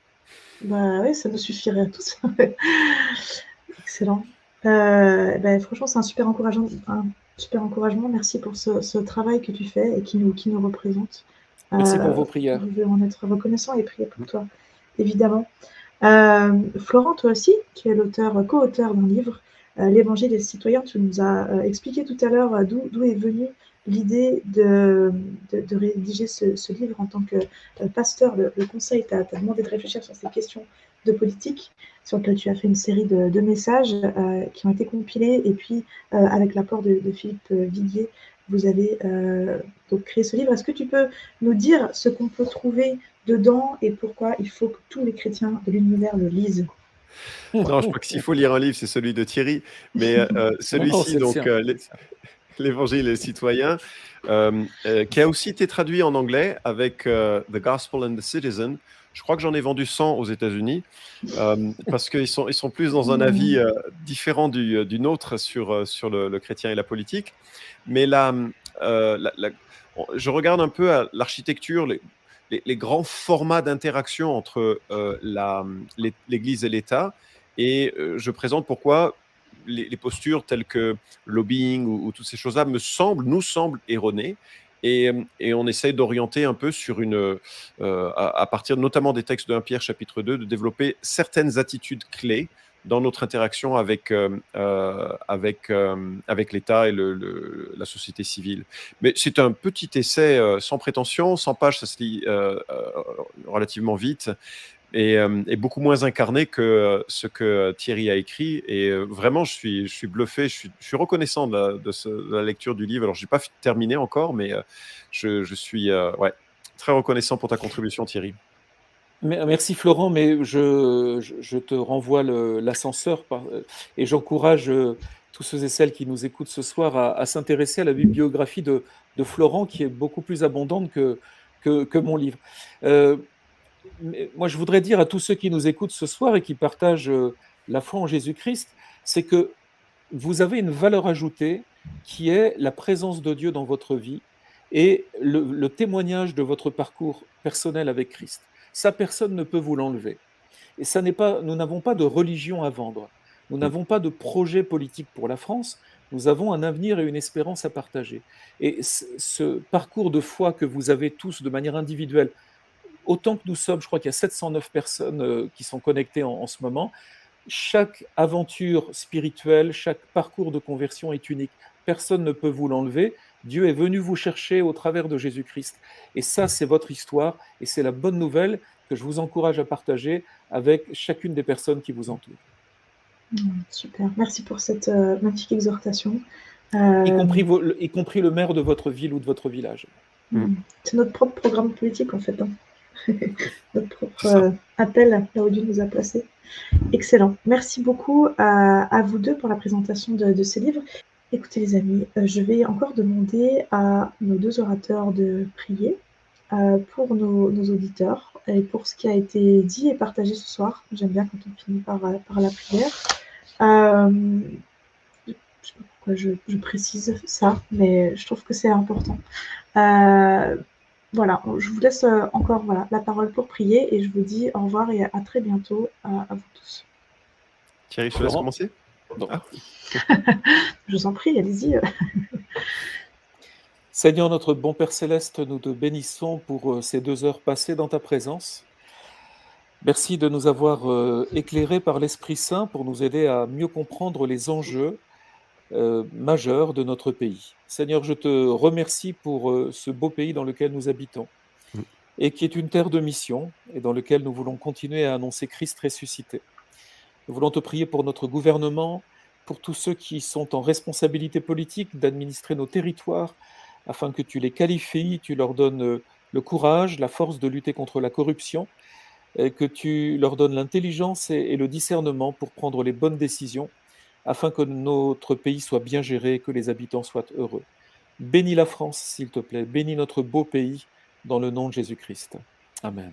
Bah oui, ça nous suffirait à tous. Excellent. Euh, ben, franchement, c'est un super encourageant, un super encouragement. Merci pour ce, travail que tu fais et qui nous, qui nous représente. Merci pour vos prières. Je veux en être reconnaissant et prier pour toi, évidemment. Euh, Florent, toi aussi, qui est l'auteur, co-auteur d'un livre, euh, L'Évangile des citoyens, tu nous as euh, expliqué tout à l'heure d'où est venue l'idée de, de, rédiger ce, livre en tant que pasteur. Le, conseil t'a demandé de réfléchir sur ces questions de politique, sur lesquelles tu as fait une série de, messages qui ont été compilés. Et puis, avec l'apport de, Philippe Viguier, vous avez donc créé ce livre. Est-ce que tu peux nous dire ce qu'on peut trouver dedans et pourquoi il faut que tous les chrétiens de l'univers le lisent? Non, je crois que s'il faut lire un livre, c'est celui de Thierry, mais euh, euh, celui-ci, donc euh, l'Évangile et les citoyens, qui a aussi été traduit en anglais avec The Gospel and the Citizen. Je crois que j'en ai vendu 100 aux États-Unis parce qu'ils sont, ils sont plus dans un avis différent du, du, nôtre sur, sur le, chrétien et la politique. Mais là, je regarde un peu l'architecture, les, grands formats d'interaction entre euh, l'Église et l'État. Et euh, je présente pourquoi les, postures telles que lobbying ou, toutes ces choses-là me semblent, nous semblent erronées. Et, et, on essaye d'orienter un peu sur une, euh, à, partir notamment des textes de 1 Pierre chapitre 2, de développer certaines attitudes clés dans notre interaction avec, avec, avec l'État et la société civile. Mais c'est un petit essai sans prétention, 100 pages, ça se lit relativement vite. Et, beaucoup moins incarné que ce que Thierry a écrit. Et vraiment, je suis, bluffé, je suis, reconnaissant de la, lecture du livre. Alors, je n'ai pas terminé encore, mais je, suis très reconnaissant pour ta contribution, Thierry. Merci Florent, mais je, te renvoie l'ascenseur et j'encourage tous ceux et celles qui nous écoutent ce soir à, s'intéresser à la bibliographie de, Florent qui est beaucoup plus abondante que, mon livre. Euh, moi, je voudrais dire à tous ceux qui nous écoutent ce soir et qui partagent la foi en Jésus-Christ, c'est que vous avez une valeur ajoutée qui est la présence de Dieu dans votre vie et le, le témoignage de votre parcours personnel avec Christ. Ça, personne ne peut vous l'enlever. Et ça n'est pas, nous n'avons pas de religion à vendre. Nous mm. n'avons pas de projet politique pour la France. Nous avons un avenir et une espérance à partager. Et ce parcours de foi que vous avez tous de manière individuelle, autant que nous sommes, je crois qu'il y a 709 personnes euh, qui sont connectées en, en ce moment, chaque aventure spirituelle, chaque parcours de conversion est unique. Personne ne peut vous l'enlever. Dieu est venu vous chercher au travers de Jésus-Christ. Et ça, c'est votre histoire et c'est la bonne nouvelle que je vous encourage à partager avec chacune des personnes qui vous entourent. Mmh, super, merci pour cette euh, magnifique exhortation. Euh, y, compris y, compris le maire de votre ville ou de votre village. Mmh. C'est notre propre programme politique en fait. Hein. notre propre euh, appel là où Dieu nous a placés. Excellent. Merci beaucoup à, vous deux pour la présentation de, de ces livres. Écoutez les amis, euh, je vais encore demander à nos deux orateurs de prier euh, pour nos, auditeurs et pour ce qui a été dit et partagé ce soir. J'aime bien quand on finit par, par la prière. je ne sais pas pourquoi je, précise ça, mais je trouve que c'est important. Voilà, je vous laisse encore voilà, la parole pour prier et je vous dis au revoir et à, très bientôt à, vous tous. Thierry, je te laisse commencer ah. Je vous en prie, allez-y. Seigneur notre bon Père céleste, nous te bénissons pour euh, ces deux heures passées dans ta présence. Merci de nous avoir euh, éclairés par l'Esprit Saint pour nous aider à mieux comprendre les enjeux euh, majeurs de notre pays. Seigneur, je te remercie pour ce beau pays dans lequel nous habitons et qui est une terre de mission et dans lequel nous voulons continuer à annoncer Christ ressuscité. Nous voulons te prier pour notre gouvernement, pour tous ceux qui sont en responsabilité politique d'administrer nos territoires, afin que tu les qualifies, tu leur donnes euh, le courage, la force de lutter contre la corruption, et que tu leur donnes l'intelligence et, le discernement pour prendre les bonnes décisions, afin que notre pays soit bien géré et que les habitants soient heureux. Bénis la France, s'il te plaît, bénis notre beau pays, dans le nom de Jésus-Christ. Amen.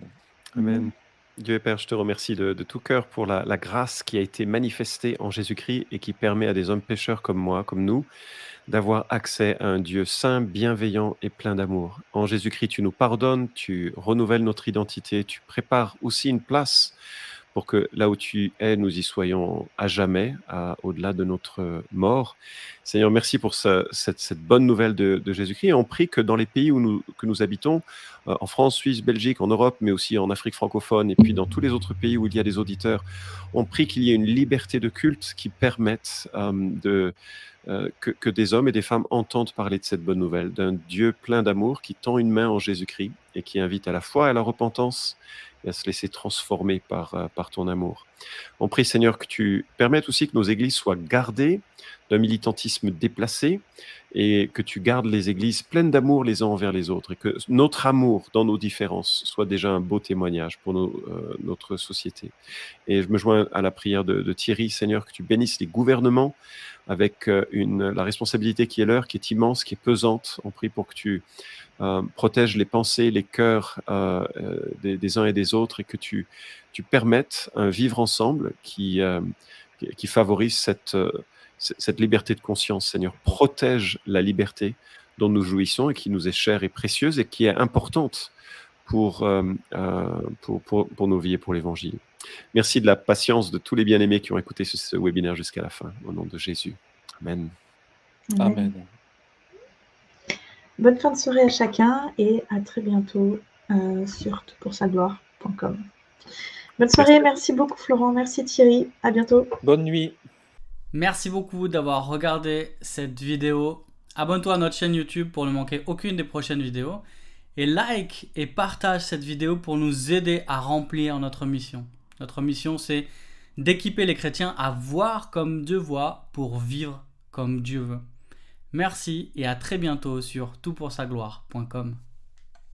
Amen. Dieu et Père, je te remercie de, tout cœur pour la, grâce qui a été manifestée en Jésus-Christ et qui permet à des hommes pécheurs comme moi, comme nous, d'avoir accès à un Dieu saint, bienveillant et plein d'amour. En Jésus-Christ, tu nous pardonnes, tu renouvelles notre identité, tu prépares aussi une place pour que là où tu es, nous y soyons à jamais, au-delà de notre mort. Seigneur, merci pour cette, bonne nouvelle de, Jésus-Christ. On prie que dans les pays où nous, que nous habitons, euh, en France, Suisse, Belgique, en Europe, mais aussi en Afrique francophone, et puis dans tous les autres pays où il y a des auditeurs, on prie qu'il y ait une liberté de culte qui permette euh, euh, que, que, des hommes et des femmes entendent parler de cette bonne nouvelle, d'un Dieu plein d'amour qui tend une main en Jésus-Christ et qui invite à la foi et à la repentance à se laisser transformer par, euh, par ton amour. On prie, Seigneur, que tu permettes aussi que nos églises soient gardées d'un militantisme déplacé et que tu gardes les églises pleines d'amour les uns envers les autres et que notre amour dans nos différences soit déjà un beau témoignage pour euh, notre société. Et je me joins à la prière de, Thierry, Seigneur, que tu bénisses les gouvernements avec euh, une, la responsabilité qui est leur, qui est immense, qui est pesante. On prie pour que tu euh, protège les pensées, les cœurs euh, des, uns et des autres et que tu, tu permettes un vivre ensemble qui, qui favorise cette, cette liberté de conscience. Seigneur, protège la liberté dont nous jouissons et qui nous est chère et précieuse et qui est importante pour, pour, pour, pour, nos vies et pour l'Évangile. Merci de la patience de tous les bien-aimés qui ont écouté ce, ce webinaire jusqu'à la fin. Au nom de Jésus. Amen. Amen. Bonne fin de soirée à chacun et à très bientôt euh, sur toutpoursagloire.com. Bonne soirée, merci beaucoup Florent, merci Thierry, à bientôt. Bonne nuit. Merci beaucoup d'avoir regardé cette vidéo. Abonne-toi à notre chaîne YouTube pour ne manquer aucune des prochaines vidéos. Et like et partage cette vidéo pour nous aider à remplir notre mission. Notre mission, c'est d'équiper les chrétiens à voir comme Dieu voit pour vivre comme Dieu veut. Merci et à très bientôt sur toutpoursagloire.com.